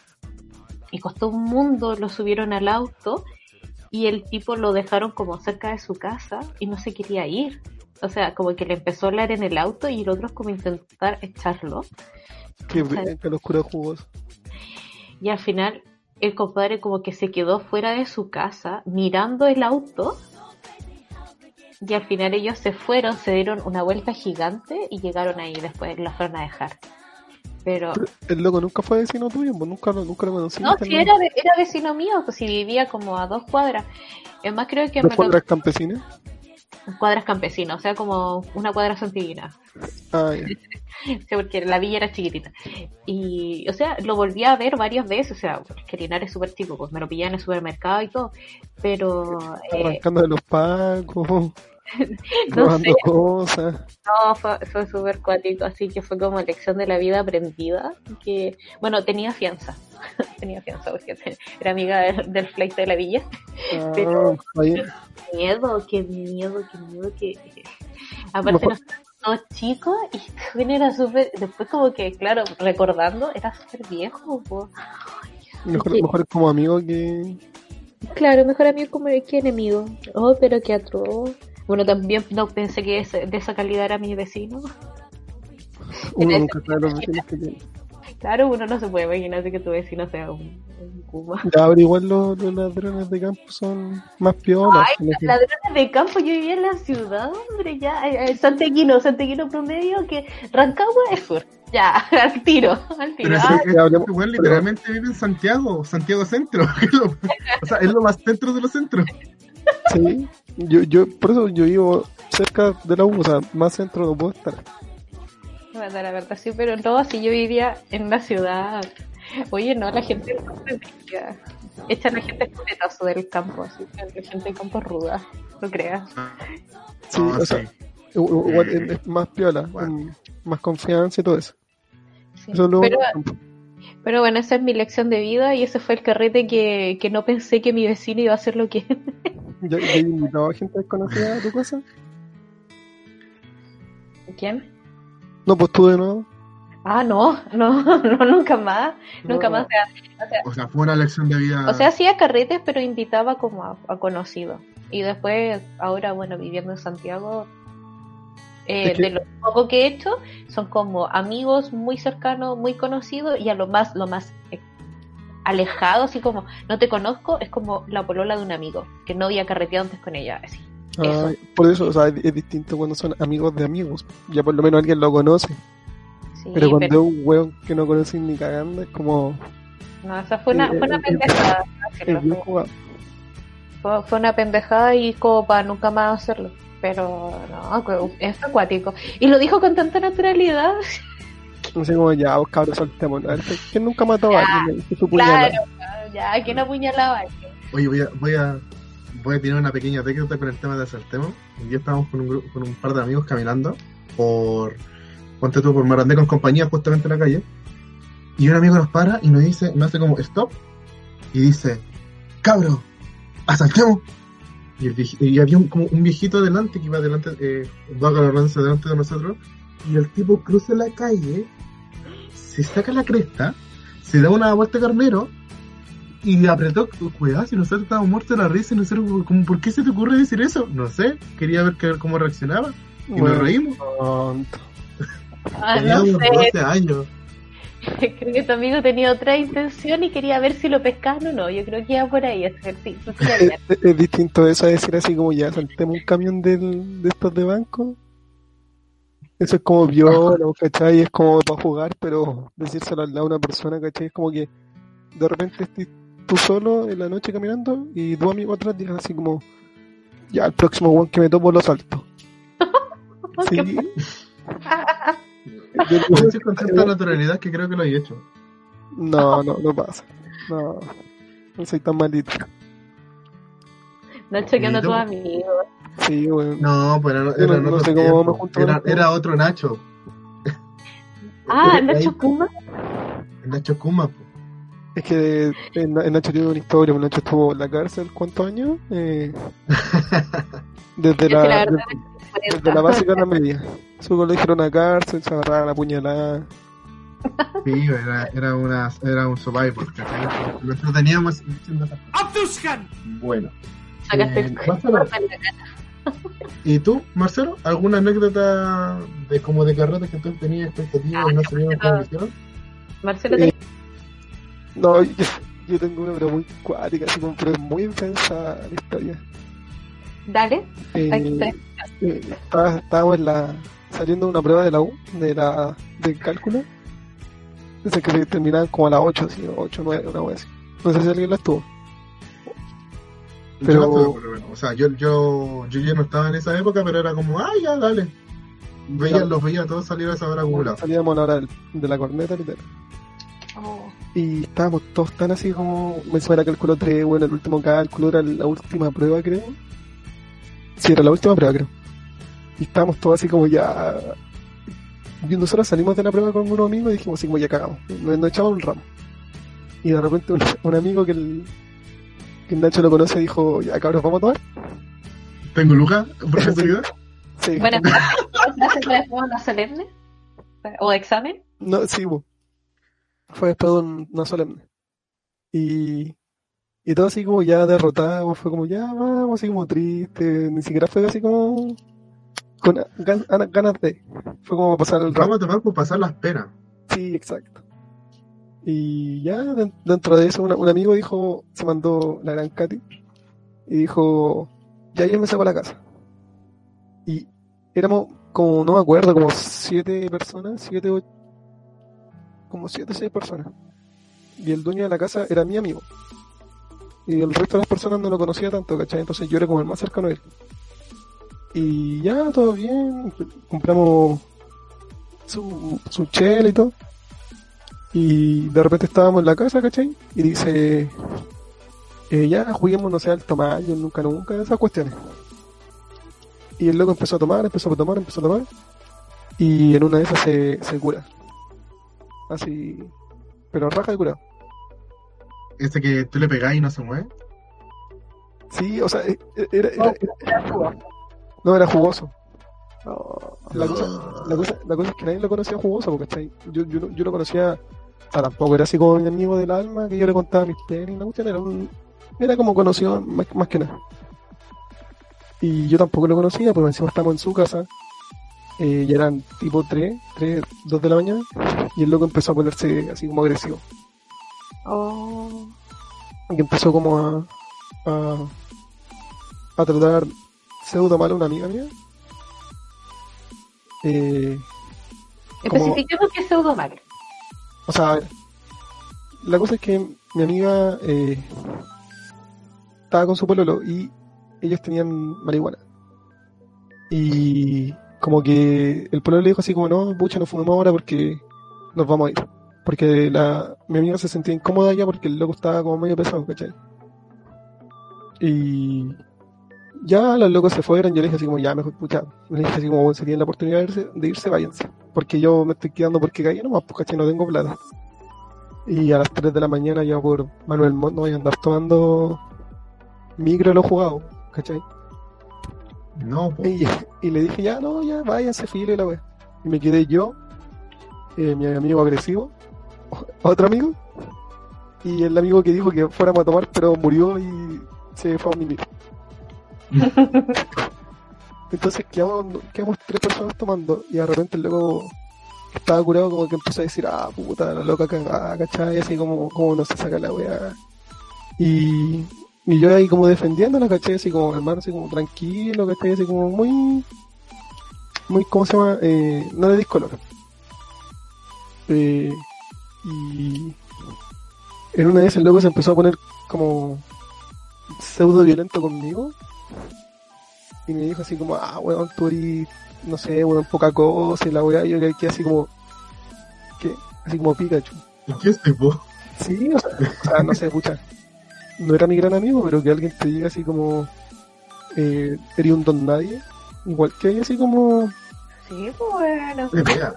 Y costó un mundo, lo subieron al auto y el tipo lo dejaron como cerca de su casa y no se quería ir. O sea, como que le empezó a hablar en el auto y el otro es como intentar echarlo. Qué, qué locura jugosa. Y al final el compadre como que se quedó fuera de su casa mirando el auto. Y al final ellos se fueron, se dieron una vuelta gigante y llegaron ahí después, la fueron a dejar. Pero Pero el loco nunca fue vecino tuyo, pues nunca, lo- nunca lo conocí. no, si era, era vecino mío, pues si vivía como a dos cuadras. Es más, creo que ¿Dos cuadras campesinas? Cuadras campesinas, o sea, como una cuadra santiguina. Ya. (laughs) Sí, porque la villa era chiquitita. Y, o sea, lo volví a ver varias veces, o sea, que Linares es súper chico, pues me lo pillaba en el supermercado y todo, pero eh, Arrancando de los pacos, (laughs) no sé, no, fue, fue súper cuático, así que fue como lección de la vida aprendida, que, bueno, tenía fianza, (laughs) tenía fianza, porque era amiga del, del flight de la villa. Ah, Pero-. Miedo, qué miedo, qué miedo, que... Aparte nosotros todos chicos y joven era súper, después como que, claro, recordando, era súper viejo, po. Mejor, Sí. mejor como amigo que. Claro, mejor amigo como que enemigo. Oh, pero qué atroz. Bueno, también no pensé que ese- de esa calidad era mi vecino. Uno nunca sabe los vecinos que tiene. Claro, uno no se puede imaginar que tu vecino sea un, un Kuma. Ya, pero igual los, los ladrones de campo son más piolas. Ay, Los ladrones de campo, yo vivía en la ciudad, hombre, ya. eh, eh, Santequino, Santequino promedio, que Rancagua es sur. Ya, (laughs) al tiro, al tiro. Pero Ah, ese, weón literalmente vive en Santiago, Santiago Centro. (laughs) o sea, es lo más centro de los centros. Sí, yo, yo, por eso yo vivo cerca de la U, o sea, más centro no puedo estar. Bueno, la verdad sí, pero no, así yo vivía en la ciudad. Oye, no, la gente no se brinca. Echan a gente petazo del campo, así que la gente del campo es ruda, no creas. Sí, o sea, sí. es, más piola, bueno. más confianza y todo eso. Sí. Eso es lo Pero, pero bueno, esa es mi lección de vida y ese fue el carrete que, que no pensé que mi vecino iba a hacer lo que... ¿Ya, ya he invitado a gente desconocida a tu casa? ¿Quién? No, pues tú de nuevo. Ah, no, (laughs) no, no, nunca más, nunca más. O sea, o sea, O sea, fue una lección de vida. O sea, hacía carretes, pero invitaba como a, a conocidos. Y después, ahora, bueno, viviendo en Santiago, eh, Es que- de lo poco que he hecho, son como amigos muy cercanos, muy conocidos, y a lo más, lo más alejado, así como, no te conozco, es como la polola de un amigo, que no había carreteado antes con ella, así. Eso. Ay, por eso, o sea, es, es distinto cuando son amigos de amigos. Ya por lo menos alguien lo conoce. Sí, pero cuando pero- es un weón que no conoces ni cagando, es como. no, esa fue una, eh, fue una eh, pendejada. Fue-. Fue, una pendejada y como para nunca más hacerlo. Pero no, es acuático. Y lo dijo con tanta naturalidad. (laughs) No sé como ya, vos cabros, soltemos. A ver, ¿quién nunca mató a alguien? Su puñalada? Claro, ya, ¿quién apuñalaba? Oye, voy a, voy a, voy a tener una pequeña anécdota con el tema de saltemos. Un día estábamos con un, grupo, con un par de amigos caminando por, ponte tú, por Marandé con compañía, justamente en la calle. Y un amigo nos para y nos dice, nos hace como stop y dice, cabro, asaltemos. Y, el viej- y había un, como un viejito delante que iba delante, eh, vaga la redundancia, delante de nosotros. Y el tipo cruza la calle, se saca la cresta, se da una vuelta carnero y apretó, cuidado, si nosotros estábamos muertos de la risa y nosotros, como, ¿por qué se te ocurre decir eso? No sé, quería ver que- cómo reaccionaba y Bueno, nos reímos. tonto. (laughs) Ah, no sé. 12 años. (laughs) Creo que tu amigo tenía otra intención y quería ver si lo pescaban o no. Yo creo que iba por ahí. Sí, (laughs) Es, es- es distinto eso a decir así como ya saltemos un camión del, de estos de banco. Eso es como viola, (laughs) ¿cachai? Es como para jugar, pero decírselo al lado a una persona, ¿cachai? Es como que de repente estés tú solo en la noche caminando y tu amigo atrás digas así como ya el próximo one que me topo lo salto. (laughs) Sí. (laughs) Yo Lo digo, decís con tanta naturalidad que creo que lo he hecho. no, no, no pasa. No, no soy tan malito. Nacho, que anda ¿Y tú? Sí, bueno. No, pues era, no- sé cómo tiempo. me junto era, otro Nacho. Ah, Ahí- Nacho Kuma. Nacho Kuma, po. Es que en, en Nacho tiene una historia, Nacho estuvo en la cárcel, ¿cuántos años? Eh, (laughs) desde, la, la verdad desde, desde la básica a la media. Su colegio era una cárcel, se agarraban a puñalada. Sí, era, era, una, era un survivor, esas cosas. ¡Abduskan! Bueno. Sacaste Eh, el Marcelo, corta en la cara. ¿Y tú, Marcelo? ¿Alguna anécdota de como de carrete que tú tenías expectativas y no se dieron como hicieron? Marcelo, Eh, te- No, yo, yo tengo una pero muy cuática, así como, pero es muy intensa la historia. dale. Eh, Ahí está. eh, estaba- estábamos en la, saliendo de una prueba de la U, de la, del cálculo. Dice que terminaban como a las 8, así, 8, 9, una vez así. No sé si alguien la estuvo. Pero- Yo, pero bueno, o sea, yo, yo, yo ya no estaba en esa época, pero era como, ay, ya, dale. Veía, Claro. los veía todos salir a esa hora acumulado. Salíamos a la hora del- de la corneta, literal. Oh, Y estábamos todos tan así como, me suena cálculo 3, bueno, el último cálculo era la última prueba, creo. Sí, era la última prueba, creo. Y estábamos todos así como ya... Y nosotros salimos de la prueba con unos amigos y dijimos así como ya cagamos. Nos, nos echamos un ramo. Y de repente un, un amigo que el, que Nacho lo conoce dijo, ya cabros, ¿vamos a tomar? ¿Tengo Lucas? ¿Por casualidad? (laughs) Sí. Bueno, ¿clase para después una solemne? ¿O examen? No, sí, bo. Fue después de un- una solemne. Y, y todo así como ya derrotado, fue como ya vamos, así como triste, ni siquiera fue así como con gan- gan- ganas de. Fue como pasar el Vamos ramo. a tomar por pasar las penas. Sí, exacto. Y ya den- dentro de eso, una- un amigo dijo, se mandó la gran Katy, y dijo, ya yo me saco a la casa. Y éramos como, no me acuerdo, como siete personas, siete, ocho, como siete, seis personas. Y el dueño de la casa era mi amigo. Y el resto de las personas no lo conocía tanto, ¿cachai? Entonces yo era como el más cercano a él. Y ya, todo bien, compramos su, su chela y todo. Y de repente estábamos en la casa, ¿cachai? Y dice, eh, ya juguemos, no sé, al tomayo, nunca, nunca, esas cuestiones. Y el loco empezó a tomar, empezó a tomar, empezó a tomar. Y en una de esas se, se cura. Así, pero raja de curado. Ese que tú le pegás y no se mueve. Sí, o sea, eh, eh, era, era- era- no era jugoso. La cosa, la, cosa, la cosa es que nadie lo conocía jugoso, porque ¿cachai? yo, yo, yo lo conocía, sea, tampoco era así como mi amigo del alma, que yo le contaba mis penas, la cuestión era, un, era como conocido más, más que nada. Y yo tampoco lo conocía, porque encima estábamos en su casa, eh, ya eran tipo 3, 3, 2 de la mañana, y el loco empezó a ponerse así como agresivo. Oh. Y empezó como a, a, a tratar pseudo mal a una amiga mía. Eh, Especifiquemos que es pseudo mal. O sea, a ver, la cosa es que mi amiga eh, estaba con su pololo y ellos tenían marihuana. Y como que el pololo le dijo así como, no, pucha, no fumemos ahora porque nos vamos a ir. Porque la, mi amiga se sentía incómoda ya porque el loco estaba como medio pesado, ¿cachai? Y ya los locos se fueron, yo le dije así como, ya mejor, pucha, le dije así como, si tienen la oportunidad de irse, de irse, váyanse. Porque yo me estoy quedando porque caí nomás, pues ¿cachai? No tengo plata. Y a las 3 de la mañana ya por Manuel Montt no voy a andar tomando micro de los jugados, ¿cachai? No. Y, y le dije, ya, no, ya, váyanse, filo y la wea. Y me quedé yo, eh, mi amigo agresivo, (laughs) otro amigo, y el amigo que dijo que fuéramos a tomar, pero murió y se fue a mimir. (laughs) Entonces quedamos, quedamos tres personas tomando y de repente que estaba curado como que empezó a decir, ah, puta, la loca cagada, ¿cachai? Así como, como no se saca la weá. Y, y yo ahí como defendiéndola, ¿cachai? Así como, hermano, así como tranquilo, ¿cachai? Así como muy, muy, ¿cómo se llama? Eh, no le discolor. Eh, y en una vez el loco se empezó a poner como pseudo violento conmigo y me dijo así como, ah, weón, tú eres, no sé, weón, poca cosa y la weá, yo quedé así como, ¿qué? Así como Pikachu. ¿Y qué es tipo? Sí, o sea, o sea, no sé, pucha, no era mi gran amigo, pero que alguien te diga así como, eh, eres un don nadie, igual que así como, Sí, bueno. Le pega.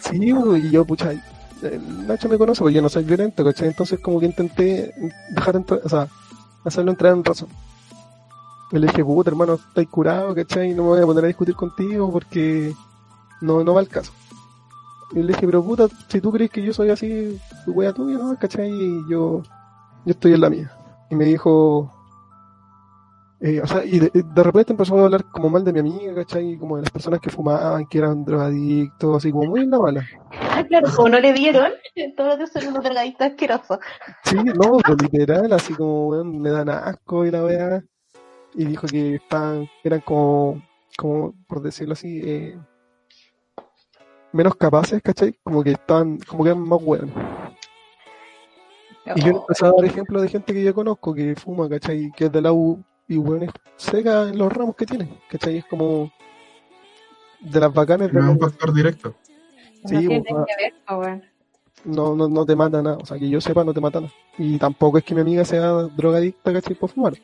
Sí, y yo, pucha, el Nacho me conoce porque yo no soy violento, ¿cachai? Entonces como que intenté dejar entrar, o sea, hacerlo entrar en razón. Y le dije, puta hermano, estáis curado, ¿cachai? No me voy a poner a discutir contigo porque no, no va el caso. Y le dije, pero puta, si tú crees que yo soy así, wea tuya, ¿no? ¿cachai? Y yo, yo estoy en la mía. Y me dijo, eh, o sea, y de, de repente empezó a hablar como mal de mi amiga, ¿cachai? Como de las personas que fumaban, que eran drogadictos, así como muy en la mala. Ah, claro, como no le dieron, (laughs) todos los son unos drogadictos asquerosos. Sí, no, pues literal, así como, weón, me dan asco y la weá. Y dijo que estaban, eran como, como, por decirlo así, eh, menos capaces, ¿cachai? Como que estaban, como que eran más weón. Y yo le empecé a dar ejemplos de gente que yo conozco que fuma, ¿cachai? Que es de la U y weón es seca en los ramos que tiene, ¿cachai? Es como de las bacanas de No es un factor directo. Sí, no pues, que ver, no, no, no te mata nada, o sea, que yo sepa no te mata nada. Y tampoco es que mi amiga sea drogadicta, ¿cachai? Por fumar.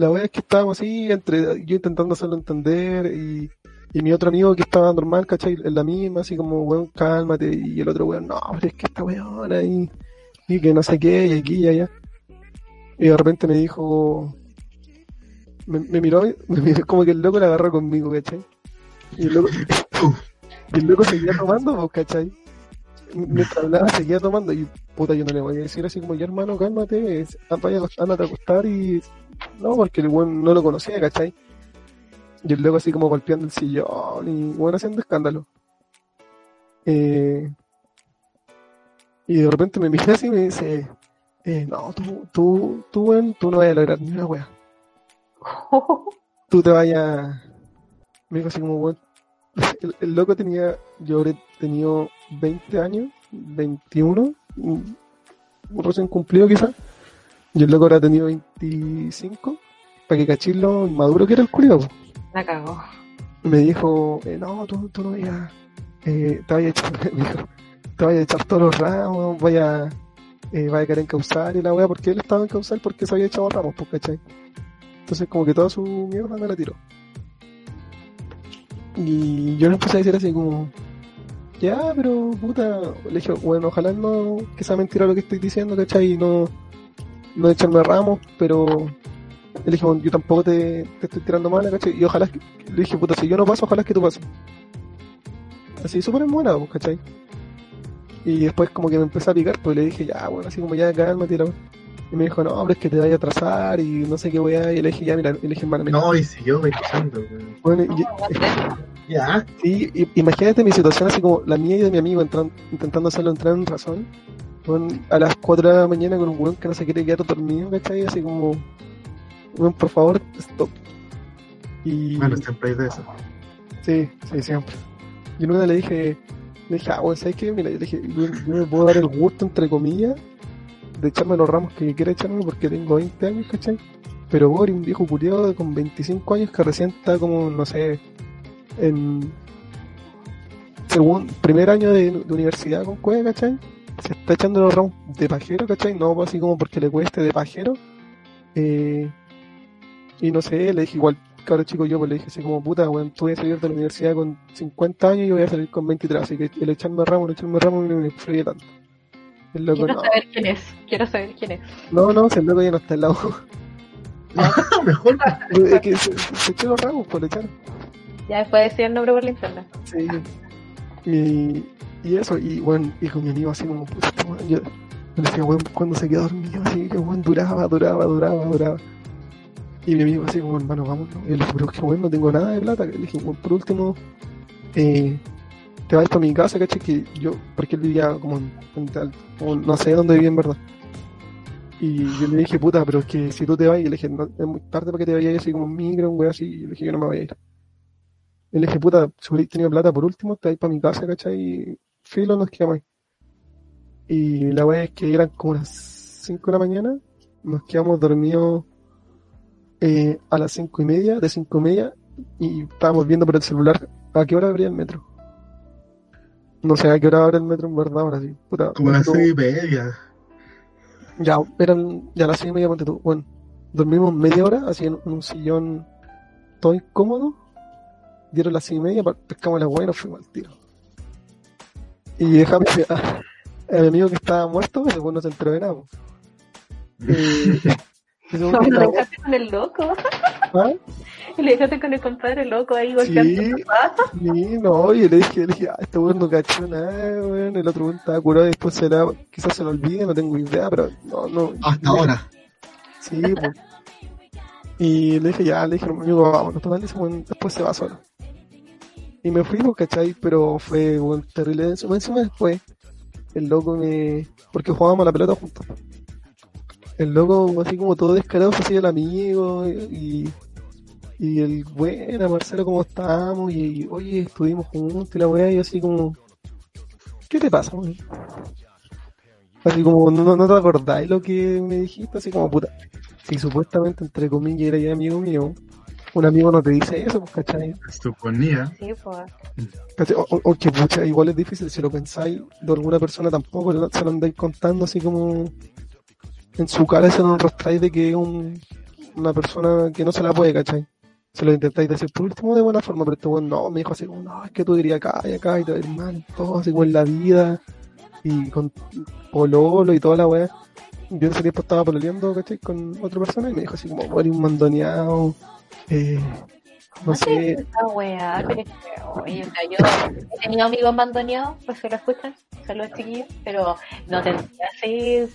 La verdad es que estábamos así, entre yo intentando hacerlo entender y, y mi otro amigo que estaba normal, ¿cachai? En la misma, así como, weón, cálmate, y el otro weón, no, pero es que esta weona y, y que no sé qué, y aquí y allá. Y de repente me dijo, me, miró, (laughs) me miró como que el loco la agarró conmigo, ¿cachai? Y el loco, (laughs) y el loco seguía tomando, ¿cachai? Mientras hablaba seguía tomando y puta yo no le voy a decir así como ya hermano cálmate, vaya ándate a acostar y no porque el buen no lo conocía, ¿cachai? Y el loco así como golpeando el sillón y bueno haciendo escándalo. Eh, y de repente me mira así y me dice, eh, no, tú, tú, tú, weón, tú no vas a lograr ni una wea. Tú te vayas, me dijo así como, weón, (laughs) el loco tenía, yo habré tenido 20 años, 21, un, un recién cumplido quizás, y el loco habrá tenido 25, para que cachis lo maduro que era el culiado. La cagó. Me dijo, eh, no, tú, tú no vayas, eh, te vayas a echar, (laughs) me dijo, te vayas a echar todos los ramos, vaya, eh, vaya a querer encauzar y la wea, porque él estaba en causar porque se había echado ramos, pues, ¿cachai? Entonces como que toda su mierda me la tiró. Y yo le empecé a decir así como, ya, pero puta, le dije, bueno, ojalá no, que sea mentira lo que estoy diciendo, ¿cachai? Y no, no echarme ramos, pero le dije, bueno, yo tampoco te, te estoy tirando mal, ¿cachai? Y ojalá, que- le dije, puta, si yo no paso, ojalá que tú pases. Así súper enamorado, ¿cachai? Y después como que me empecé a picar, pues le dije, ya, bueno, así como ya, cálmate, y la wea. Y me dijo, no, hombre, es que te vaya a atrasar y no sé qué voy a... Y le dije, ya, mira, y le dije, mira. No, y siguió pensando. Bueno, No, (laughs) y-. Ya. Sí, imagínate mi situación así como la mía y de mi amigo entran- intentando hacerlo entrar en razón. A las 4 de la mañana con un weón que no se quiere quedar dormido, ¿cachai? Así como, weón, por favor, stop. Y Bueno, siempre hay de eso. sí, sí, siempre. Y una le dije, le dije, ah, weón, ¿sabes qué? Mira, yo le dije, yo, yo me puedo dar el gusto, entre comillas, de echarme los ramos que quiera echarme porque tengo 20 años, ¿cachai? Pero Bori, un viejo curioso con 25 años que recién está como, no sé, en según primer año de, de universidad con cueva, ¿cachai? Se está echando los ramos de pajero, ¿cachai? No así como porque le cueste de pajero. Eh, y no sé, le dije igual, cabrón chico, yo pues le dije así como, puta, weón, tú voy a salir de la universidad con 50 años y yo voy a salir con 23, así que el echarme ramos, el echarme ramos me, me fríe tanto. El loco, Quiero no, saber quién es. Quiero saber quién es. no, no, el loco ya no está al lado. (laughs) Mejor. (laughs) es que se, se echó los ramos por echar. Ya después decir el nombre por la internet. Sí. Y, y eso, y bueno, y con mi amigo así como, weón, yo yo decía, weón, cuando se quedó dormido, así que weón, duraba, duraba, duraba, duraba. Y mi amigo así como, hermano, vámonos. Y le pero que weón, no tengo nada de plata. Le dije, weón, por último, eh, te vas para mi casa, caché, que yo, porque él vivía como en, tal, como no sé dónde vivía en verdad. Y yo le dije, puta, pero es que si tú te vas, y le dije, no, es muy tarde para que te vayas así como un micro, un weón así, y le dije, yo no me voy a ir. Y le dije, puta, si hubierais tenido plata por último, te vais para mi casa, ¿cachai? Y filo, nos quedamos ahí. Y la weá es que eran como las 5 de la mañana, nos quedamos dormidos eh, a las 5 y media, de 5 y media, y estábamos viendo por el celular a qué hora abría el metro. No sé a qué hora abre el metro en verdad, ahora sí. Puta, Como las tú- seis y media. ya, eran ya las seis y media, ponte tú. Bueno, dormimos media hora, así en, en un sillón todo incómodo. Dieron las seis y media, pescamos la hueá y nos fuimos al tiro. Y dejamos a, a mi amigo que estaba muerto, y después no se enteró de nada. (laughs) No, lo dejaste con el loco. ¿Ah? Y le dejaste con el compadre loco ahí golpeando Sí. tu papá. Sí, no, y le dije, le dije, ah, este weón no cachó nada, weón. El otro weón estaba curado y después será, quizás se lo olvide, no tengo idea, pero no, no. Hasta ahora. Sí, pues. Y le dije, ya, le dije, amigo, vámonos, total, ese weón después se va solo. Y me fui, ¿cachai? Pero fue, weón, terrible denso. Encima después, el loco me. Porque jugábamos la pelota juntos. El loco, así como todo descarado, se hacía el amigo y. Y el bueno, Marcelo, ¿cómo estamos? Y, oye, estuvimos juntos y la weá, y así como. ¿Qué te pasa? Así como, no, no te acordáis lo que me dijiste, así como, puta. Si supuestamente, entre comillas, era ya amigo mío, un amigo no te dice eso, pues, ¿cachai? Suponía. Sí, pues. O, o- que pucha, igual es difícil, si lo pensáis de alguna persona tampoco se lo andáis contando así como en su cara se lo enrostráis de que es un, una persona que no se la puede, ¿cachai? Se lo intentáis decir por último de buena forma, pero este weón no, me dijo así como, no, es que tú dirías acá y acá y te va a ir mal, y todo así como en la vida y con pololo y toda la weá. Yo en ese tiempo estaba pololeando, ¿cachai? Con otra persona y me dijo así como, bueno, un mandoneado, eh, no sé, weá, pero es que, oye, o sea, yo he tenido amigos mandoneados, pues se lo escuchan, saludos chiquillos, pero no tendría así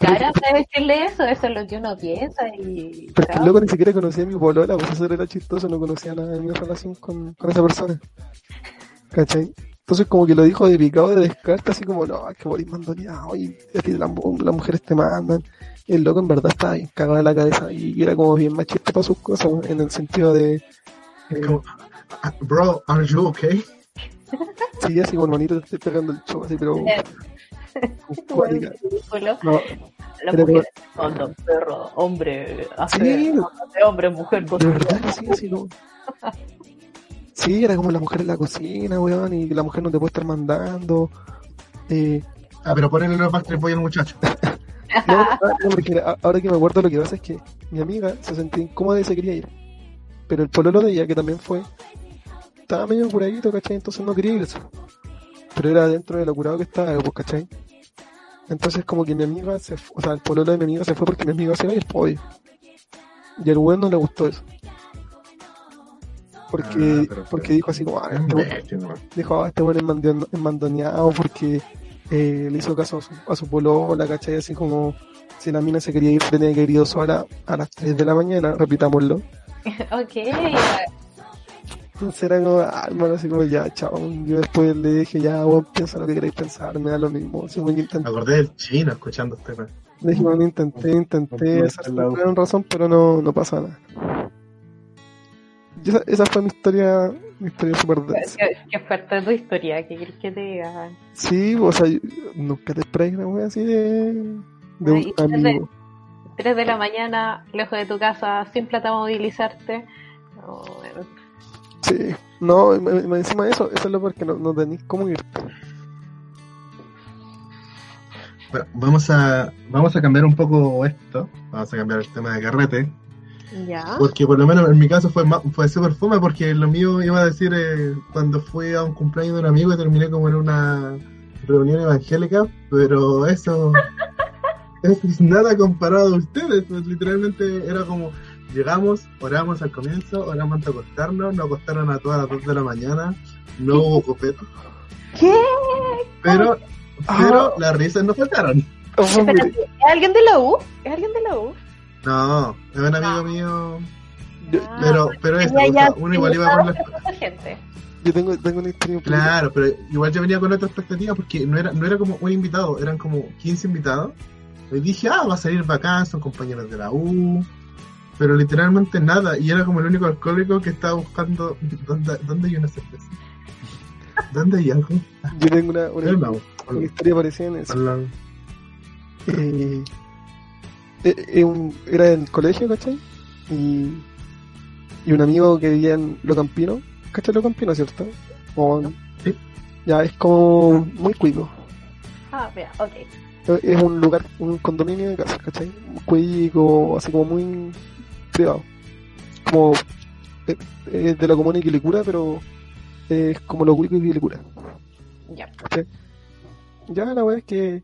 cara para decirle eso, eso es lo que uno piensa y. Pero loco ni siquiera conocía a mi polola, pues eso era chistoso, no conocía nada de mi relación con, con esa persona. ¿Cachai? Entonces como que lo dijo de picado de descarte, así como, no, es que morir mandoneado y a ti las las mujeres te mandan. Y el loco en verdad estaba bien cagado de la cabeza y era como bien machista para sus cosas, en el sentido de... eh, Como, "Ah, Bro, are you okay? (laughs) sí, así como bonito te estoy pegando el show, así, pero... (laughs) No, Pero- mujeres son perro, hombre, hace Sí. hombre, mujer, de verdad que sí, así como... (laughs) Sí, era como la mujer en la cocina, weón, y la mujer no te puede estar mandando. Eh, Ah, pero ponele los Backstreet Boys al muchacho. (laughs) No, no, porque ahora que me acuerdo lo que pasa es que mi amiga se sentía incómoda y se quería ir. Pero el pololo de ella, que también fue, estaba medio curadito, ¿cachai? Entonces no quería irse. Pero era dentro de lo curado que estaba, pues, ¿cachai? Entonces como que mi amiga se fu- o sea, el pololo de mi amiga se fue porque mi amiga se iba y el podio. Y al weón no le gustó eso. Porque, Ah, porque dijo así como, ah, este weón- bestia, ¿no? dijo, ah, este bueno es mandon- es mandoneado porque eh, le hizo caso a su, a su polola, ¿cachai? Así como si la mina se quería ir, tenía que ido sola a las 3 de la mañana, repitámoslo. (laughs) ok, Entonces era como, ah, hermano, así como ya, chao. Yo después le dije, ya, vos piensa lo que queréis pensar, me da lo mismo. Así intenté, acordé del chino escuchando este tema. le dije, bueno, intenté, intenté No, razón, pero no, no pasa nada. Y esa, esa fue mi historia, mi historia super densa. qué, qué fuerte tu historia, ¿qué quieres que te diga? Sí, o sea, yo- nunca te esperáis una wea así de, de un amigo. 3 de la mañana, lejos de tu casa, sin plata a movilizarte. No, bueno, Sí, no, y me- me- encima de eso, eso es lo peor que no, no tenéis cómo ir. Bueno, vamos a, vamos a cambiar un poco esto. Vamos a cambiar el tema de carrete. Ya. Porque por lo menos en mi caso fue ma- fue súper fome porque lo mío iba a decir eh, cuando fui a un cumpleaños de un amigo y terminé como en una reunión evangélica, pero eso, eso (laughs) es nada comparado a ustedes, pues literalmente era como llegamos, oramos al comienzo, oramos antes de acostarnos, nos acostaron a todas las 2 de la mañana, no hubo copeto, ¿Qué? pero, pero Ah. las risas no faltaron. Espérate, ¿Es alguien de la U? ¿Es alguien de la U? No, es un amigo No. mío, Yo, Ah, pero, pero eso, tenía o sea, ya uno igual iba con la gente. yo tengo, tengo una historia un poquito- Claro, pero igual yo venía con otra expectativa porque no era, no era como un invitado, eran como 15 invitados. Y dije, ah, va a salir bacán, son compañeros de la U. Pero literalmente nada, y era como el único alcohólico que estaba buscando dónde, dónde hay una cerveza. (laughs) ¿Dónde hay algo? Yo tengo una, una, Al lado, una al- historia parecida en eso. al lado. Eh, eh, eh, era del colegio, ¿cachai? Y, y un amigo que vivía en Locampino, ¿cachai Locampino, cierto? O, Sí. Ya, es como muy cuico. Ah, mira, ok. Es un lugar, un condominio de casas, ¿cachai? Cuico, así como muy privado. Como eh, eh, de la comuna de Quilicura, pero es como lo cuico y Quilicura. Ya. ¿cachai? ya la weá es que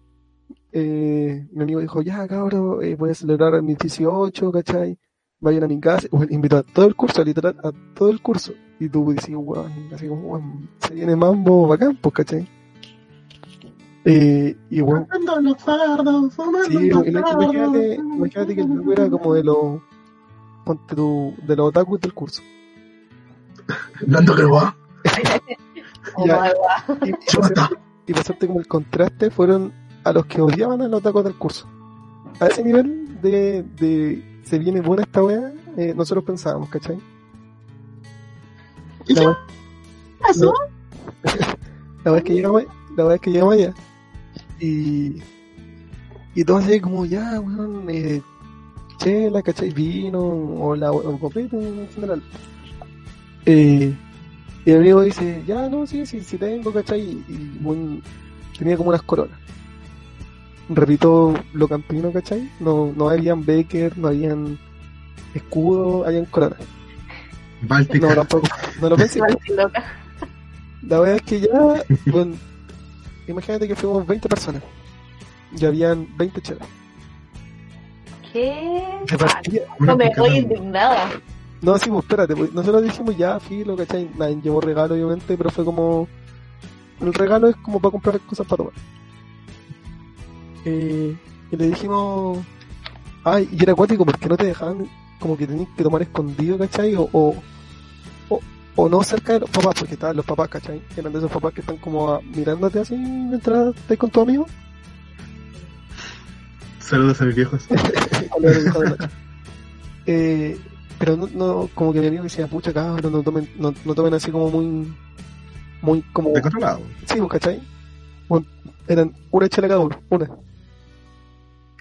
eh, mi amigo dijo, ya cabrón, eh, voy a celebrar mis 18, ¿cachai? Vayan a mi casa, bueno, invitó a todo el curso, literal, a todo el curso. Y tú decís, weón, así como, weón, se viene mambo bacán, pues, ¿cachai? Eh, y Fumando los fardos, fumando Sí, los imagínate, imagínate que el grupo era como de los ponte tú, de los otakus del curso. (laughs) Dando que va. Guau. Y, y pasarte como el contraste fueron a los que odiaban a los otakus del curso. A ese nivel de, de se viene buena esta wea, eh, nosotros pensábamos, ¿cachai? ¿Y La wea- pasó? (laughs) La vez que llegamos, la vez que llegamos allá y y todo así como ya, weón, eh, chela, ¿cachai? Vino o la o copete en general. Eh, y el amigo dice, ya no, sí, sí, sí tengo, ¿cachai? Y, y, tenía como unas coronas. Repito lo campino, ¿cachai? No, no habían Baker, no habían escudo, habían coronas. Báltica. No, tampoco, no lo pensé. La verdad es que ya, (laughs) bueno, imagínate que fuimos 20 personas. Y habían 20 chelas. ¿Qué? Una No me voy indignada. No, sí, pues espérate, pues, nosotros dijimos ya, filo, ¿cachai? Nadie llevó regalo, obviamente, pero fue como. El regalo es como para comprar cosas para tomar. Eh, y le dijimos. Ay, y era acuático porque no te dejaban, como que tenías que tomar escondido, ¿cachai? O, o, o, o no cerca de los papás, porque estaban los papás, ¿cachai? Eran de esos papás que están como mirándote así mientras estás con tu amigo. Saludos a mis viejos. (laughs) Eh, pero no, no, como que mi amigo decía, pucha cabrón, no tomen, no, no tomen así como muy, muy como, De controlado. sí, pues, ¿cachai? Bueno, eran una chela cada uno, una.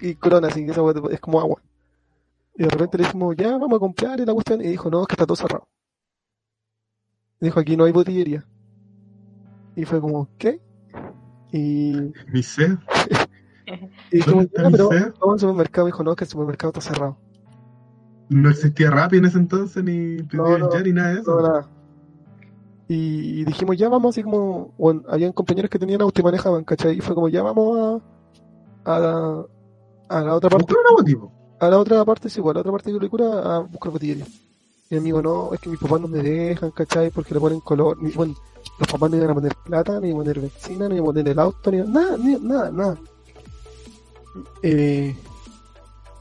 Y corona, así que esa es como agua. Y de repente le dijimos, ya, vamos a comprar y la cuestión, y dijo, no, es que está todo cerrado. Y dijo, aquí no hay botillería. Y fue como, ¿qué? Y, (laughs) Mi sed. (laughs) y dijimos, ¿Dónde está ya, pero sed? vamos al supermercado. Y dijo, no, es que el supermercado está cerrado. No existía Rappi en ese entonces, ni no, ya, ni nada de No, eso. nada. Y, y dijimos, ya vamos, así como, bueno, habían compañeros que tenían auto y manejaban, ¿cachai? Y fue como, ya vamos a, a, la, a la otra parte, Buscar un motivo. a la otra parte, sí, pues, a la otra parte de Quilicura a buscar botillería. Y mi amigo, no, es que mis papás no me dejan, ¿cachai? Porque le ponen color, ni, bueno, los papás no iban a poner plata, ni iban a poner benzina, ni iban a poner el auto, ni nada, ni, nada, nada. Eh,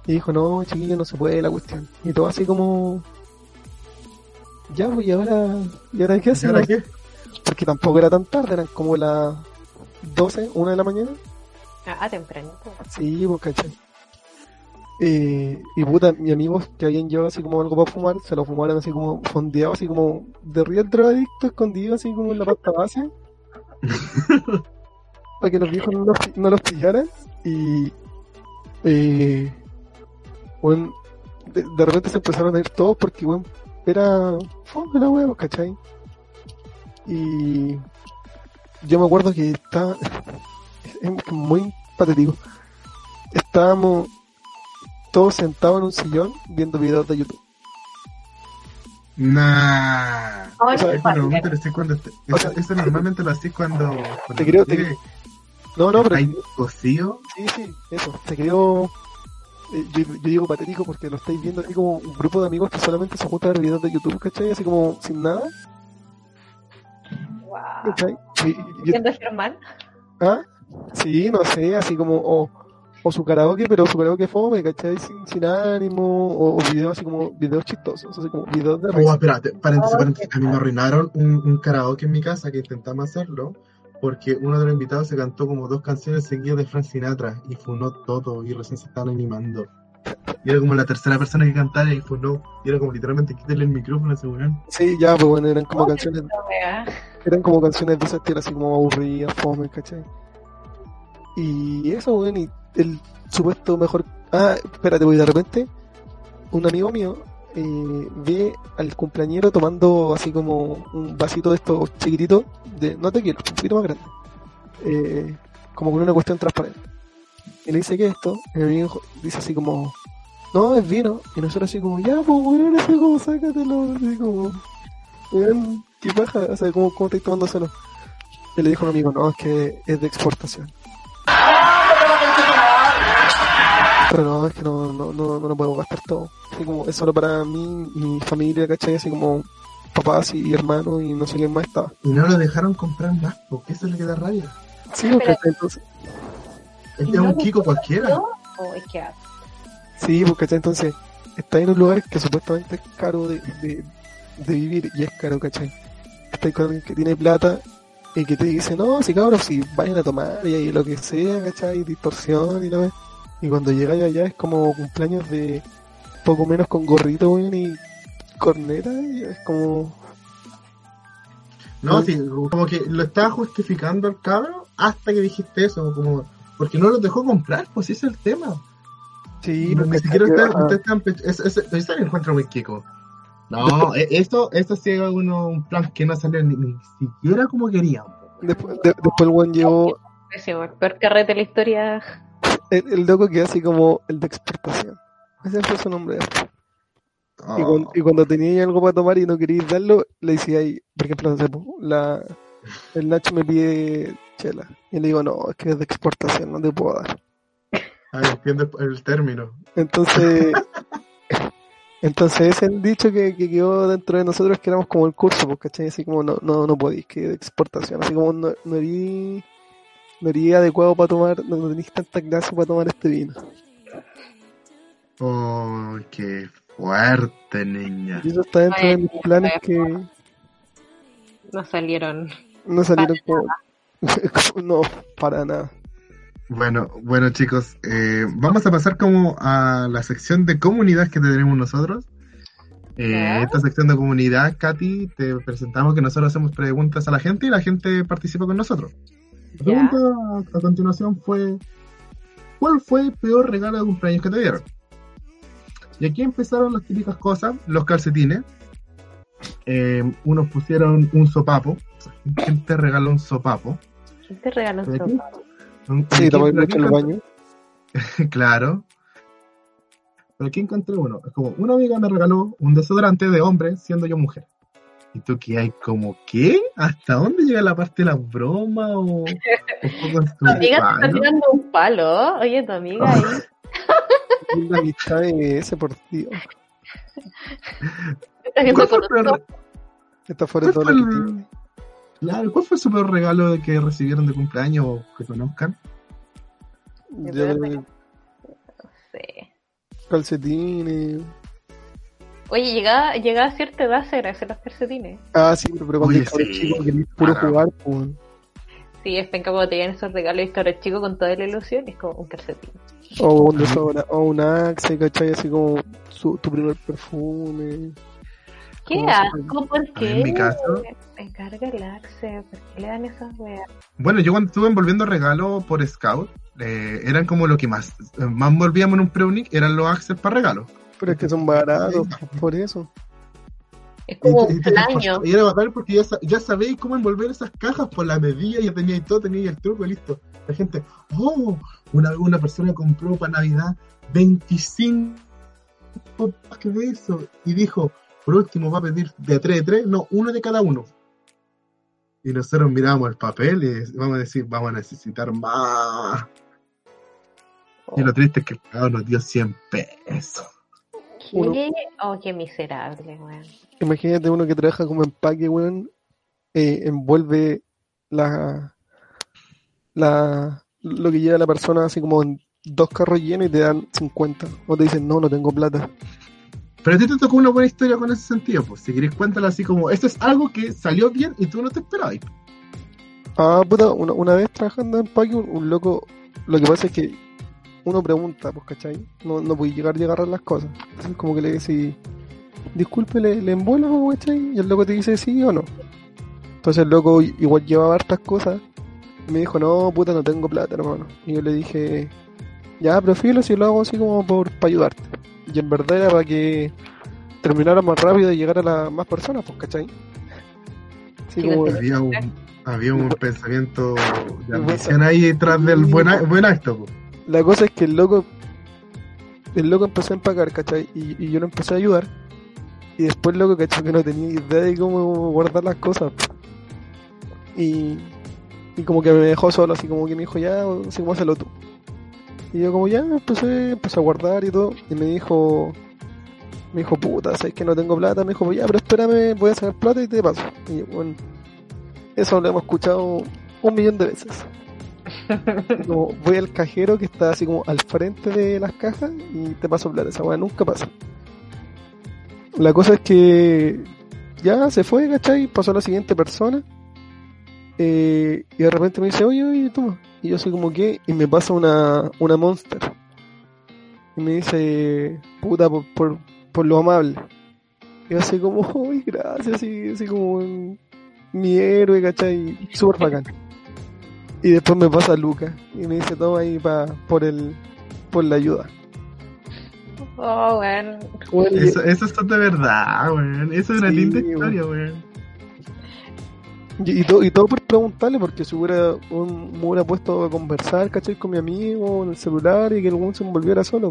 y dijo, no, chiquillo, no se puede la cuestión. Y todo así como, ya, pues, y ahora, ¿y ahora qué ¿Y hacemos? ahora qué? Porque tampoco era tan tarde, eran como las 12, 1 de la mañana. Ah, tempranito. Sí, pues, ¿cachai? Eh, y puta, mis amigos que habían llevado así como algo para fumar, se lo fumaron así como fondeado, así como de real drogadicto, escondido así como en la pasta base. (laughs) para que los viejos no los, no los pillaran. Y, eh, bueno, de, de repente se empezaron a ir todos porque, bueno, era fome la huevo, ¿cachai? Y yo me acuerdo que estaba, es muy patético. Estábamos todos sentados en un sillón viendo videos de YouTube. Nah. O sea, cuando O eso, sea- eso normalmente lo hacís cuando, cuando Te creo, te llegue, No, no, pero hay cocido. sí, sí, eso. Te creo. eh, Yo, yo digo patético porque lo estáis viendo así como un grupo de amigos que solamente se juntan a ver videos de YouTube, ¿cachai? Así como sin nada, Guau. ¿cachai? Y- y- y- ¿Siendo Germán? ¿Ah? Sí, no sé, así como, o, o su karaoke, pero su karaoke fome, ¿cachai? Sin, sin ánimo, o, o videos así como, videos chistosos, así como videos de Oh, espérate, paréntesis, paréntesis. A mí me arruinaron un, un karaoke en mi casa que intentamos hacerlo porque uno de los invitados se cantó como dos canciones seguidas de Frank Sinatra y funó todo y recién se estaban animando. Y era como la tercera persona que cantara y funó. Y era como literalmente quítale el micrófono a ese weón. Sí, ya, pues bueno, eran como Oh, canciones, eran como canciones de ese estilo, así como aburridas, fome, ¿cachai? Y eso, weón, y el supuesto mejor... Ah, espérate, voy de repente, un amigo mío eh, ve al cumpleañero tomando así como un vasito de estos chiquititos, de, no te quiero, un poquito más grande, eh, como con una cuestión transparente. Y le dice, ¿qué es esto? Y mi amigo dice así como, no, es vino. Y nosotros así como, ya, pues, weón, así como, sácatelo, así como, weón, qué paja, o sea, ¿cómo, cómo estáis tomándoselo? Y le dijo a un amigo, no, es que es de exportación. No, no lo puedo gastar todo. Así como, es solo para mí, mi familia, ¿cachai? Así como papás y hermanos y no sé quién más estaba. Y no lo dejaron comprar más, porque eso es lo que da rabia. Sí, Pero- ¿cachai? Entonces, Es ¿No un Kiko cualquiera. ¿O es que sí, pues, ¿cachai? Entonces, está en un lugar que supuestamente es caro de, de, de vivir y es caro, ¿cachai? Está con alguien que tiene plata y que te dice, no, si cabros, si vayan a tomar y ahí lo que sea, ¿cachai? Distorsión y la vez. Y cuando llegáis allá es como cumpleaños de poco menos con gorrito, weón, y corneta, y es como, No, sí, como que lo estaba justificando el cabro hasta que dijiste eso, como porque no lo dejó comprar, pues ese es el tema. sí, No, pues, ni siquiera ¿cachai? está, Ah, usted está en pecho- es- es- eso lo encuentro muy Kiko. No, e- esto, esto sí es uno, un plan que no salió ni, ni siquiera como querían. Después, de- después el buen llevó Pésimo, el peor carrete de la historia. El, el loco que así como el de exportación. Ese fue su nombre. Y, Oh, cuando, y cuando tenía algo para tomar y no queríais darlo, le decía ahí, por ejemplo, no sé, po, la, el Nacho me pide chela. Y le digo, no, es que es de exportación, no te puedo dar. ah, entiendo el, término. Entonces, (laughs) entonces es el dicho que, que quedó dentro de nosotros que éramos como el curso, ¿cachai? Así como no, no, no podéis, que de exportación. Así como no, no erí, no adecuado para tomar, no, no tenéis tanta clase para tomar este vino. Oh, qué fuerte, niña. Y eso está dentro de mis planes que No salieron. no salieron como... (laughs) no, para nada. Bueno, bueno chicos, eh, vamos a pasar como a la sección de comunidad que tenemos nosotros. Eh, esta sección de comunidad, Katy, te presentamos que nosotros hacemos preguntas a la gente y la gente participa con nosotros. La pregunta a, a continuación fue, ¿cuál fue el peor regalo de cumpleaños que te dieron? Y aquí empezaron las típicas cosas, los calcetines. Eh, unos pusieron un sopapo. ¿Quién te regaló un sopapo? ¿Quién te regaló un ¿De aquí? sopa? Un- Sí, ¿quién- tomar pero mucho en el baño. (laughs) Claro. Pero aquí encontré uno. Es como una amiga me regaló un desodorante de hombre siendo yo mujer. ¿Y tú qué hay como qué? ¿Hasta dónde llega la parte de la broma o, o tu amiga te está tirando un palo. Oye, tu amiga ahí. (laughs) La amistad de ese por Dios. está ¿Cuál fue el peor-. Esta fuera cuál todo lo que el- tiene. Claro, ¿cuál fue su peor regalo de que recibieron de cumpleaños o que conozcan? Yo que No sé. calcetines. Oye, llegaba, llegaba a cierta edad se agradecen los calcetines. Ah, sí, pero, pero cuando cabro sí, chico quería puro jugar, pues. Sí, es penca cuando te llegan esos regalos y cabros chicos con toda la ilusión, es como un calcetín. O un o un Axe, ¿cachai? Así como su, tu primer perfume. ¿Qué asco? ¿Por A qué? en mi caso- Me encarga el Axe, ¿por qué le dan esas weas? Bueno, yo cuando estuve envolviendo regalos por Scout, eh, eran como lo que más, más envolvíamos en un pre eran los access para regalos. Pero es que son baratos, por eso. Es como Y- un y año. Y era bacán porque ya, ya sabéis cómo envolver esas cajas por la medida, ya teníais todo, teníais el truco, listo. La gente, oh, una vez una persona compró para Navidad 25 packs de eso y dijo, por último va a pedir de 3 de 3, no, uno de cada uno. Y nosotros miramos el papel y vamos a decir, vamos a necesitar más. Y lo triste es que el pagado nos dio 100 pesos. Oh, qué miserable, weón. Imagínate uno que trabaja como empaque, weón, eh, envuelve la, la, lo que lleva la persona así como en dos carros llenos y te dan 50. O te dicen, no, no tengo plata. Pero a ti te tocó una buena historia con ese sentido, pues si querés cuéntala así como, esto es algo que salió bien y tú no te esperabas. Ah, puta, una, una vez trabajando en empaque, un, un loco, lo que pasa es que uno pregunta, pues, ¿cachai? No, no puede llegar y agarrar las cosas. Entonces, como que le decís, disculpe, ¿le, le envuelvo, ¿cachai? Y el loco te dice sí o no. Entonces el loco igual llevaba hartas cosas. Y me dijo, no, puta, no tengo plata, hermano. Y yo le dije, ya, pero filo, si lo hago así como por para ayudarte. Y en verdad era para que terminara más rápido y llegara a las más personas, pues, ¿cachai? Así Sí, como, lo Había un, había un (laughs) pensamiento de ambición ahí detrás del buen, buen acto. pues. La cosa es que el loco, el loco empezó a empacar, ¿cachai? Y, yo lo empecé a ayudar. Y después el loco, ¿cachai? Que no tenía idea de cómo guardar las cosas. Y, y como que me dejó solo, así como que me dijo, ya, así como hazlo tú. Y yo como ya empecé, empecé a guardar y todo. Y me dijo, me dijo, puta, sabes que no tengo plata. Me dijo, ya, pero espérame, voy a sacar plata y te paso. Y yo, bueno, eso lo hemos escuchado un millón de veces. Y (laughs) como voy al cajero que está así como al frente de las cajas y te paso plata. Esa weá nunca pasa. La cosa es que ya se fue, ¿cachai? Pasó a la siguiente persona. Eh, y de repente me dice, oye, oye, toma. Y yo soy como que, y me pasa una, una monster. Y me dice, puta, por, por, por lo amable. Y yo así como, uy, gracias, así, así como mi héroe, ¿cachai? Súper bacán. Y después me pasa Luca y me dice, toma ahí pa, por el, por la ayuda. Oh, bueno. Eso, eso es de verdad, weón. Eso es una Sí, linda historia, weón. Y, y todo, y todo por preguntarle, porque si hubiera, un, me hubiera puesto a conversar, ¿cachai? Con mi amigo en el celular y que el weón se envolviera solo.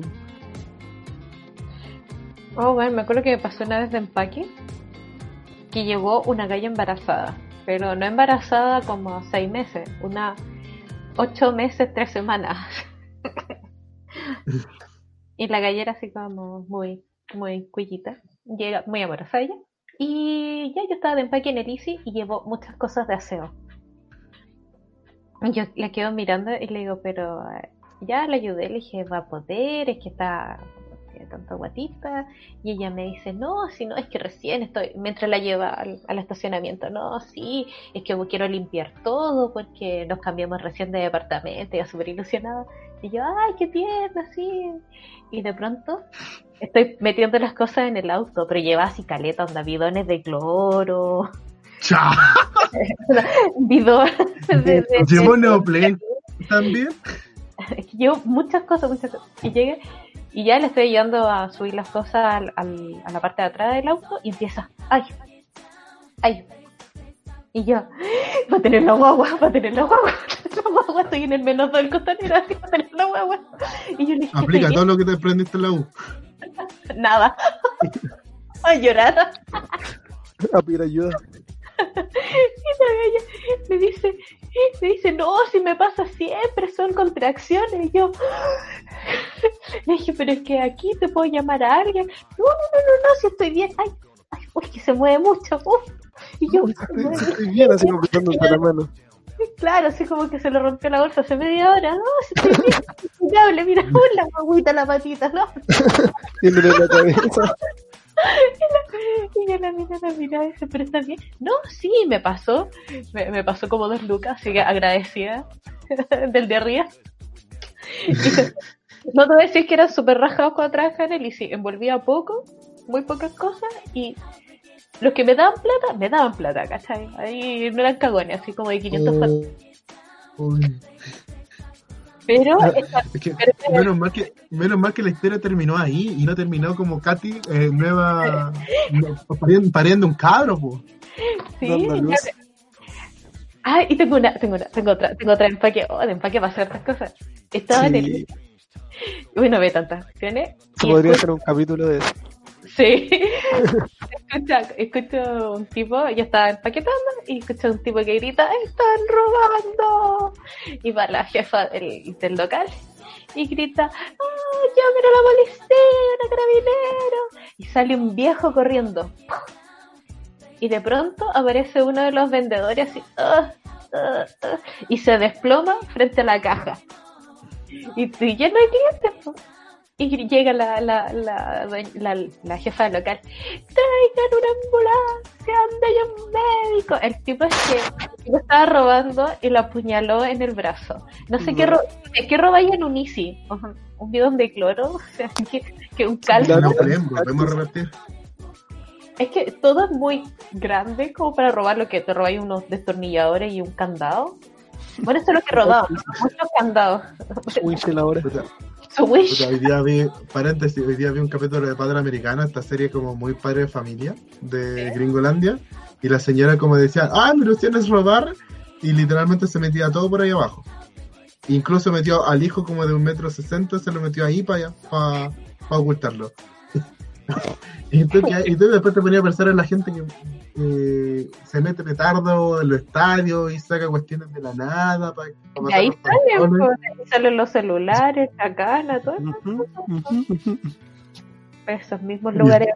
Oh, bueno, me acuerdo que me pasó una vez de empaque que llegó una galla embarazada, pero no embarazada como seis meses, una ocho meses, tres semanas. (laughs) y la gallera así como muy, muy cuellita, llega muy amorosa ella. Y ya yo estaba de empaque en el Easy y llevó muchas cosas de aseo. Yo la quedo mirando y le digo, pero eh, ya la ayudé, le dije, va a poder, es que está tiene tanta guatita. Y ella me dice, no, si no, es que recién estoy, mientras la lleva al, al estacionamiento, no, sí, es que quiero limpiar todo porque nos cambiamos recién de departamento, ya súper ilusionada. Y yo, ay, qué tierna, sí. Y de pronto estoy metiendo las cosas en el auto, pero lleva así caletas, onda, bidones de cloro, Chao. (laughs) bidones de, de- Llevo de- Neoplen también. (laughs) llevo muchas cosas, muchas cosas. Y llegué y ya le estoy ayudando a subir las cosas al- al- a la parte de atrás del auto y empieza, ay, ay. Y yo, va a tener la guagua, va a tener la guagua, (laughs) la guagua, estoy en el menos del costanero, así (laughs) va a tener la guagua. Y yo le dije, Aplica "¿Estoy todo lo que te aprendiste en la U. bien?". (laughs) Nada. A llorar. A pedir ayuda. Y la galla me dice, (laughs) me dice, no, si me pasa siempre, son contracciones. Y yo (gasps) le dije, pero es que aquí te puedo llamar a alguien. No, no, no, no, no, si estoy bien. Ay, ay, uy, que se mueve mucho. uf. Y yo, (laughs) Estoy bien así como la mano. (laughs) claro, así como que se le rompió la bolsa hace media hora. No, si estoy bien. Mira, la guaguita, la patita, ¿no? Tiéndole la cabeza. (laughs) Y yo la mira, la mira, y dice, pero está bien. No, sí, me pasó. Me, me pasó como dos lucas, así que agradecida (laughs) del de arriba. (laughs) No te voy a decir que eran súper rajados cuando trabajaba en él y sí, envolvía poco, muy pocas cosas y los que me daban plata, me daban plata, ¿cachai? Ahí no eran cagones, así como de 500 Oh. Pero Ah, esta- Es que pero- menos mal que menos mal que la historia terminó ahí y no terminó como Katy eh, nueva (laughs) no, pariendo, pariendo un cabro, po. sí, Ah, y tengo una, tengo una, tengo otra, tengo otra empaque, oh, de empaque para hacer estas cosas. Estaba en el Sí, Uy, no ve tantas y podría hacer un capítulo de eso. Sí. (laughs) escucha, escucho un tipo, yo estaba empaquetando y escucho un tipo que grita, ¡están robando! Y va la jefa del, del local y grita, ¡ah, llamen a la policía, carabinero! Y sale un viejo corriendo. Y de pronto aparece uno de los vendedores así, "Ah, ah, ah", y se desploma frente a la caja. Y, y ya no hay clientes. Y llega la, la, la, la, la jefa local. Traigan una ambulancia, anda ya un médico. El tipo es que tipo estaba robando y lo apuñaló en el brazo. No sé qué, ¿qué, qué roba en un Easy? Un bidón de cloro, (laughs) o sea, que, que un caldo. A repetir. Es que todo es muy grande como para robar lo que te robáis unos destornilladores y un candado. Bueno, eso es lo que (laughs) robaba, ¿no? muchos candados. Puta, Su wish. hoy día vi, paréntesis, hoy día vi un capítulo de Padre Americano, esta serie como muy padre de familia de Gringolandia, y la señora como decía, ah, mi ilusión es robar, y literalmente se metía todo por ahí abajo. Incluso metió al hijo como de un metro sesenta, se lo metió ahí para para ocultarlo. (laughs) y tú después te ponías a pensar en la gente que eh, se mete petardo en los estadios y saca cuestiones de la nada para, Y ahí salen, pues, ahí salen los celulares, la cana, todo eso. Ujú. esos mismos lugares.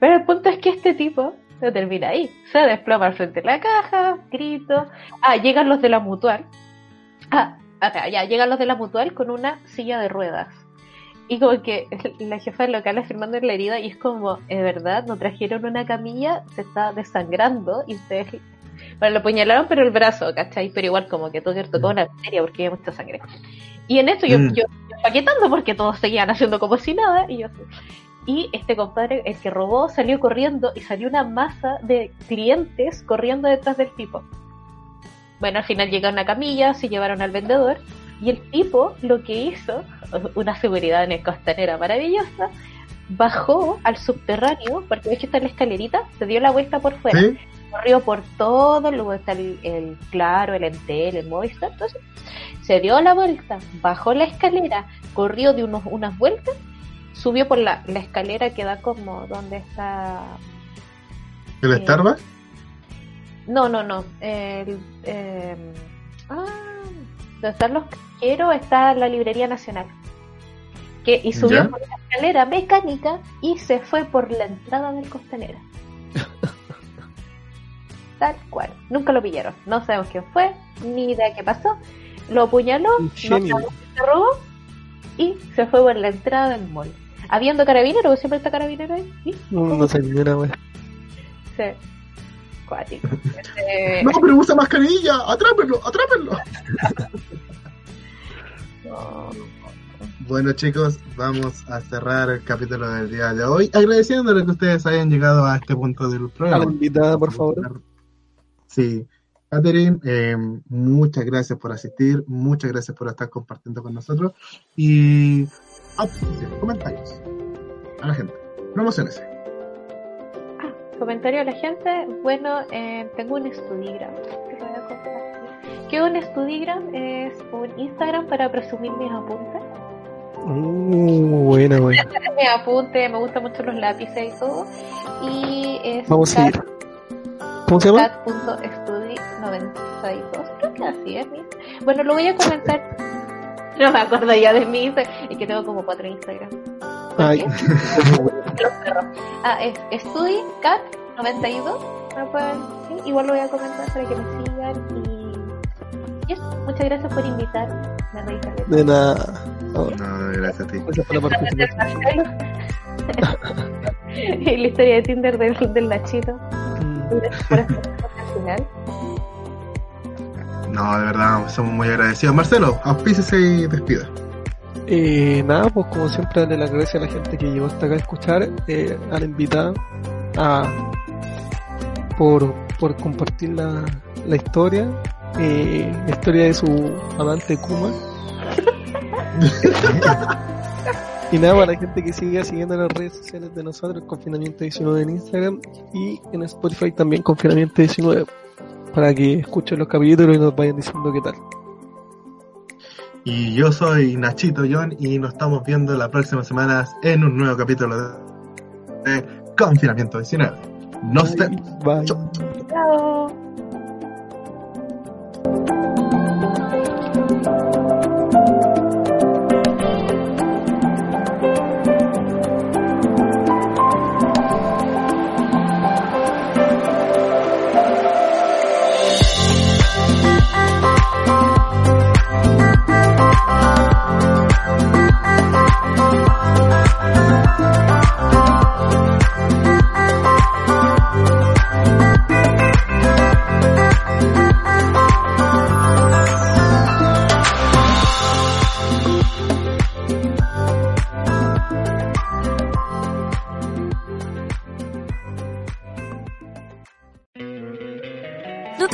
Pero el punto es que este tipo no termina ahí. Se desploma al frente de la caja, grito. Ah, llegan los de la mutual. Ah, acá, ya, llegan los de la mutual con una silla de ruedas. Y como que la jefa del local firmando en la herida y es como, es verdad, no trajeron una camilla, se está desangrando y ustedes... Bueno, lo apuñalaron pero el brazo, ¿cachai? Pero igual como que todo tocó una arteria porque había mucha sangre. Y en esto yo, Mm. yo, yo paquetando porque todos seguían haciendo como si nada y yo. Y este compadre, el que robó, salió corriendo y salió una masa de clientes corriendo detrás del tipo. Bueno, al final llega una camilla, se llevaron al vendedor y el tipo lo que hizo, (laughs) una seguridad en el costanera maravillosa, bajó al subterráneo, porque ves que está en la escalerita, se dio la vuelta por fuera, ¿Sí? corrió por todo, luego está el, el Claro, el Entel, el Movistar, entonces se dio la vuelta, bajó la escalera, corrió de unos, unas vueltas, subió por la, la escalera que da como donde está... ¿El Eh, Starbucks? No, no, no. El, eh, ah, donde están los cajeros está la Librería Nacional. Que, y subió ¿Ya? por la escalera mecánica y se fue por la entrada del costanera. (laughs) Tal cual. Nunca lo pillaron. No sabemos quién fue, ni idea qué pasó. Lo apuñaló, Un no sabemos se robó y se fue por la entrada del mall. Habiendo carabinero, siempre está carabinero ahí. ¿sí? No, no sé ni una wea. Sí. Cuático. (laughs) Este, No, pero usa mascarilla, atrápenlo, atrápenlo. (laughs) no. Bueno chicos, vamos a cerrar el capítulo del día de hoy, agradeciéndole que ustedes hayan llegado a este punto del A la programa. invitada, por favor. Sí. Catherine, eh, muchas gracias por asistir, muchas gracias por estar compartiendo con nosotros y ah, sí, comentarios a la gente. Promociones. Comentario a la gente. Bueno, eh, tengo un Studigram que lo voy a compartir. Que un Studigram es un Instagram para presumir mis apuntes. Uh, buena, (laughs) buena. Mis apuntes, me gustan mucho los lápices y todo. Y es Vamos a ir. ¿Cómo se llama? cat.studi92. Creo que así es. mi- Bueno, lo voy a comentar. No me acuerdo ya de mi Instagram. Y que tengo como cuatro Instagram. Ay. Los (laughs) perros. Ah, es StudyCat92. Me pueden- sí, igual lo voy a comentar para que me sigan. Y, y eso. Muchas gracias por invitarme. Me reí. De nada. Oh, No, gracias a ti. gracias por la participación. (laughs) y la historia de Tinder del, del Nachito. Mm. Gracias por estar al final. No, de verdad, somos muy agradecidos. Marcelo, auspícese y despida. Eh, nada, pues como siempre, darle las gracias a la gente que llegó hasta acá a escuchar, eh, a la invitada, a, por, por compartir la, la historia, eh, la historia de su amante Kuma. (laughs) y nada, para la gente que siga siguiendo las redes sociales de nosotros, Confinamiento 19 en Instagram y en Spotify también Confinamiento 19, para que escuchen los capítulos y nos vayan diciendo qué tal. Y yo soy Nachito John y nos estamos viendo la próxima semana en un nuevo capítulo de, de Confinamiento 19. Nos vemos. Bye. Chau. Chao.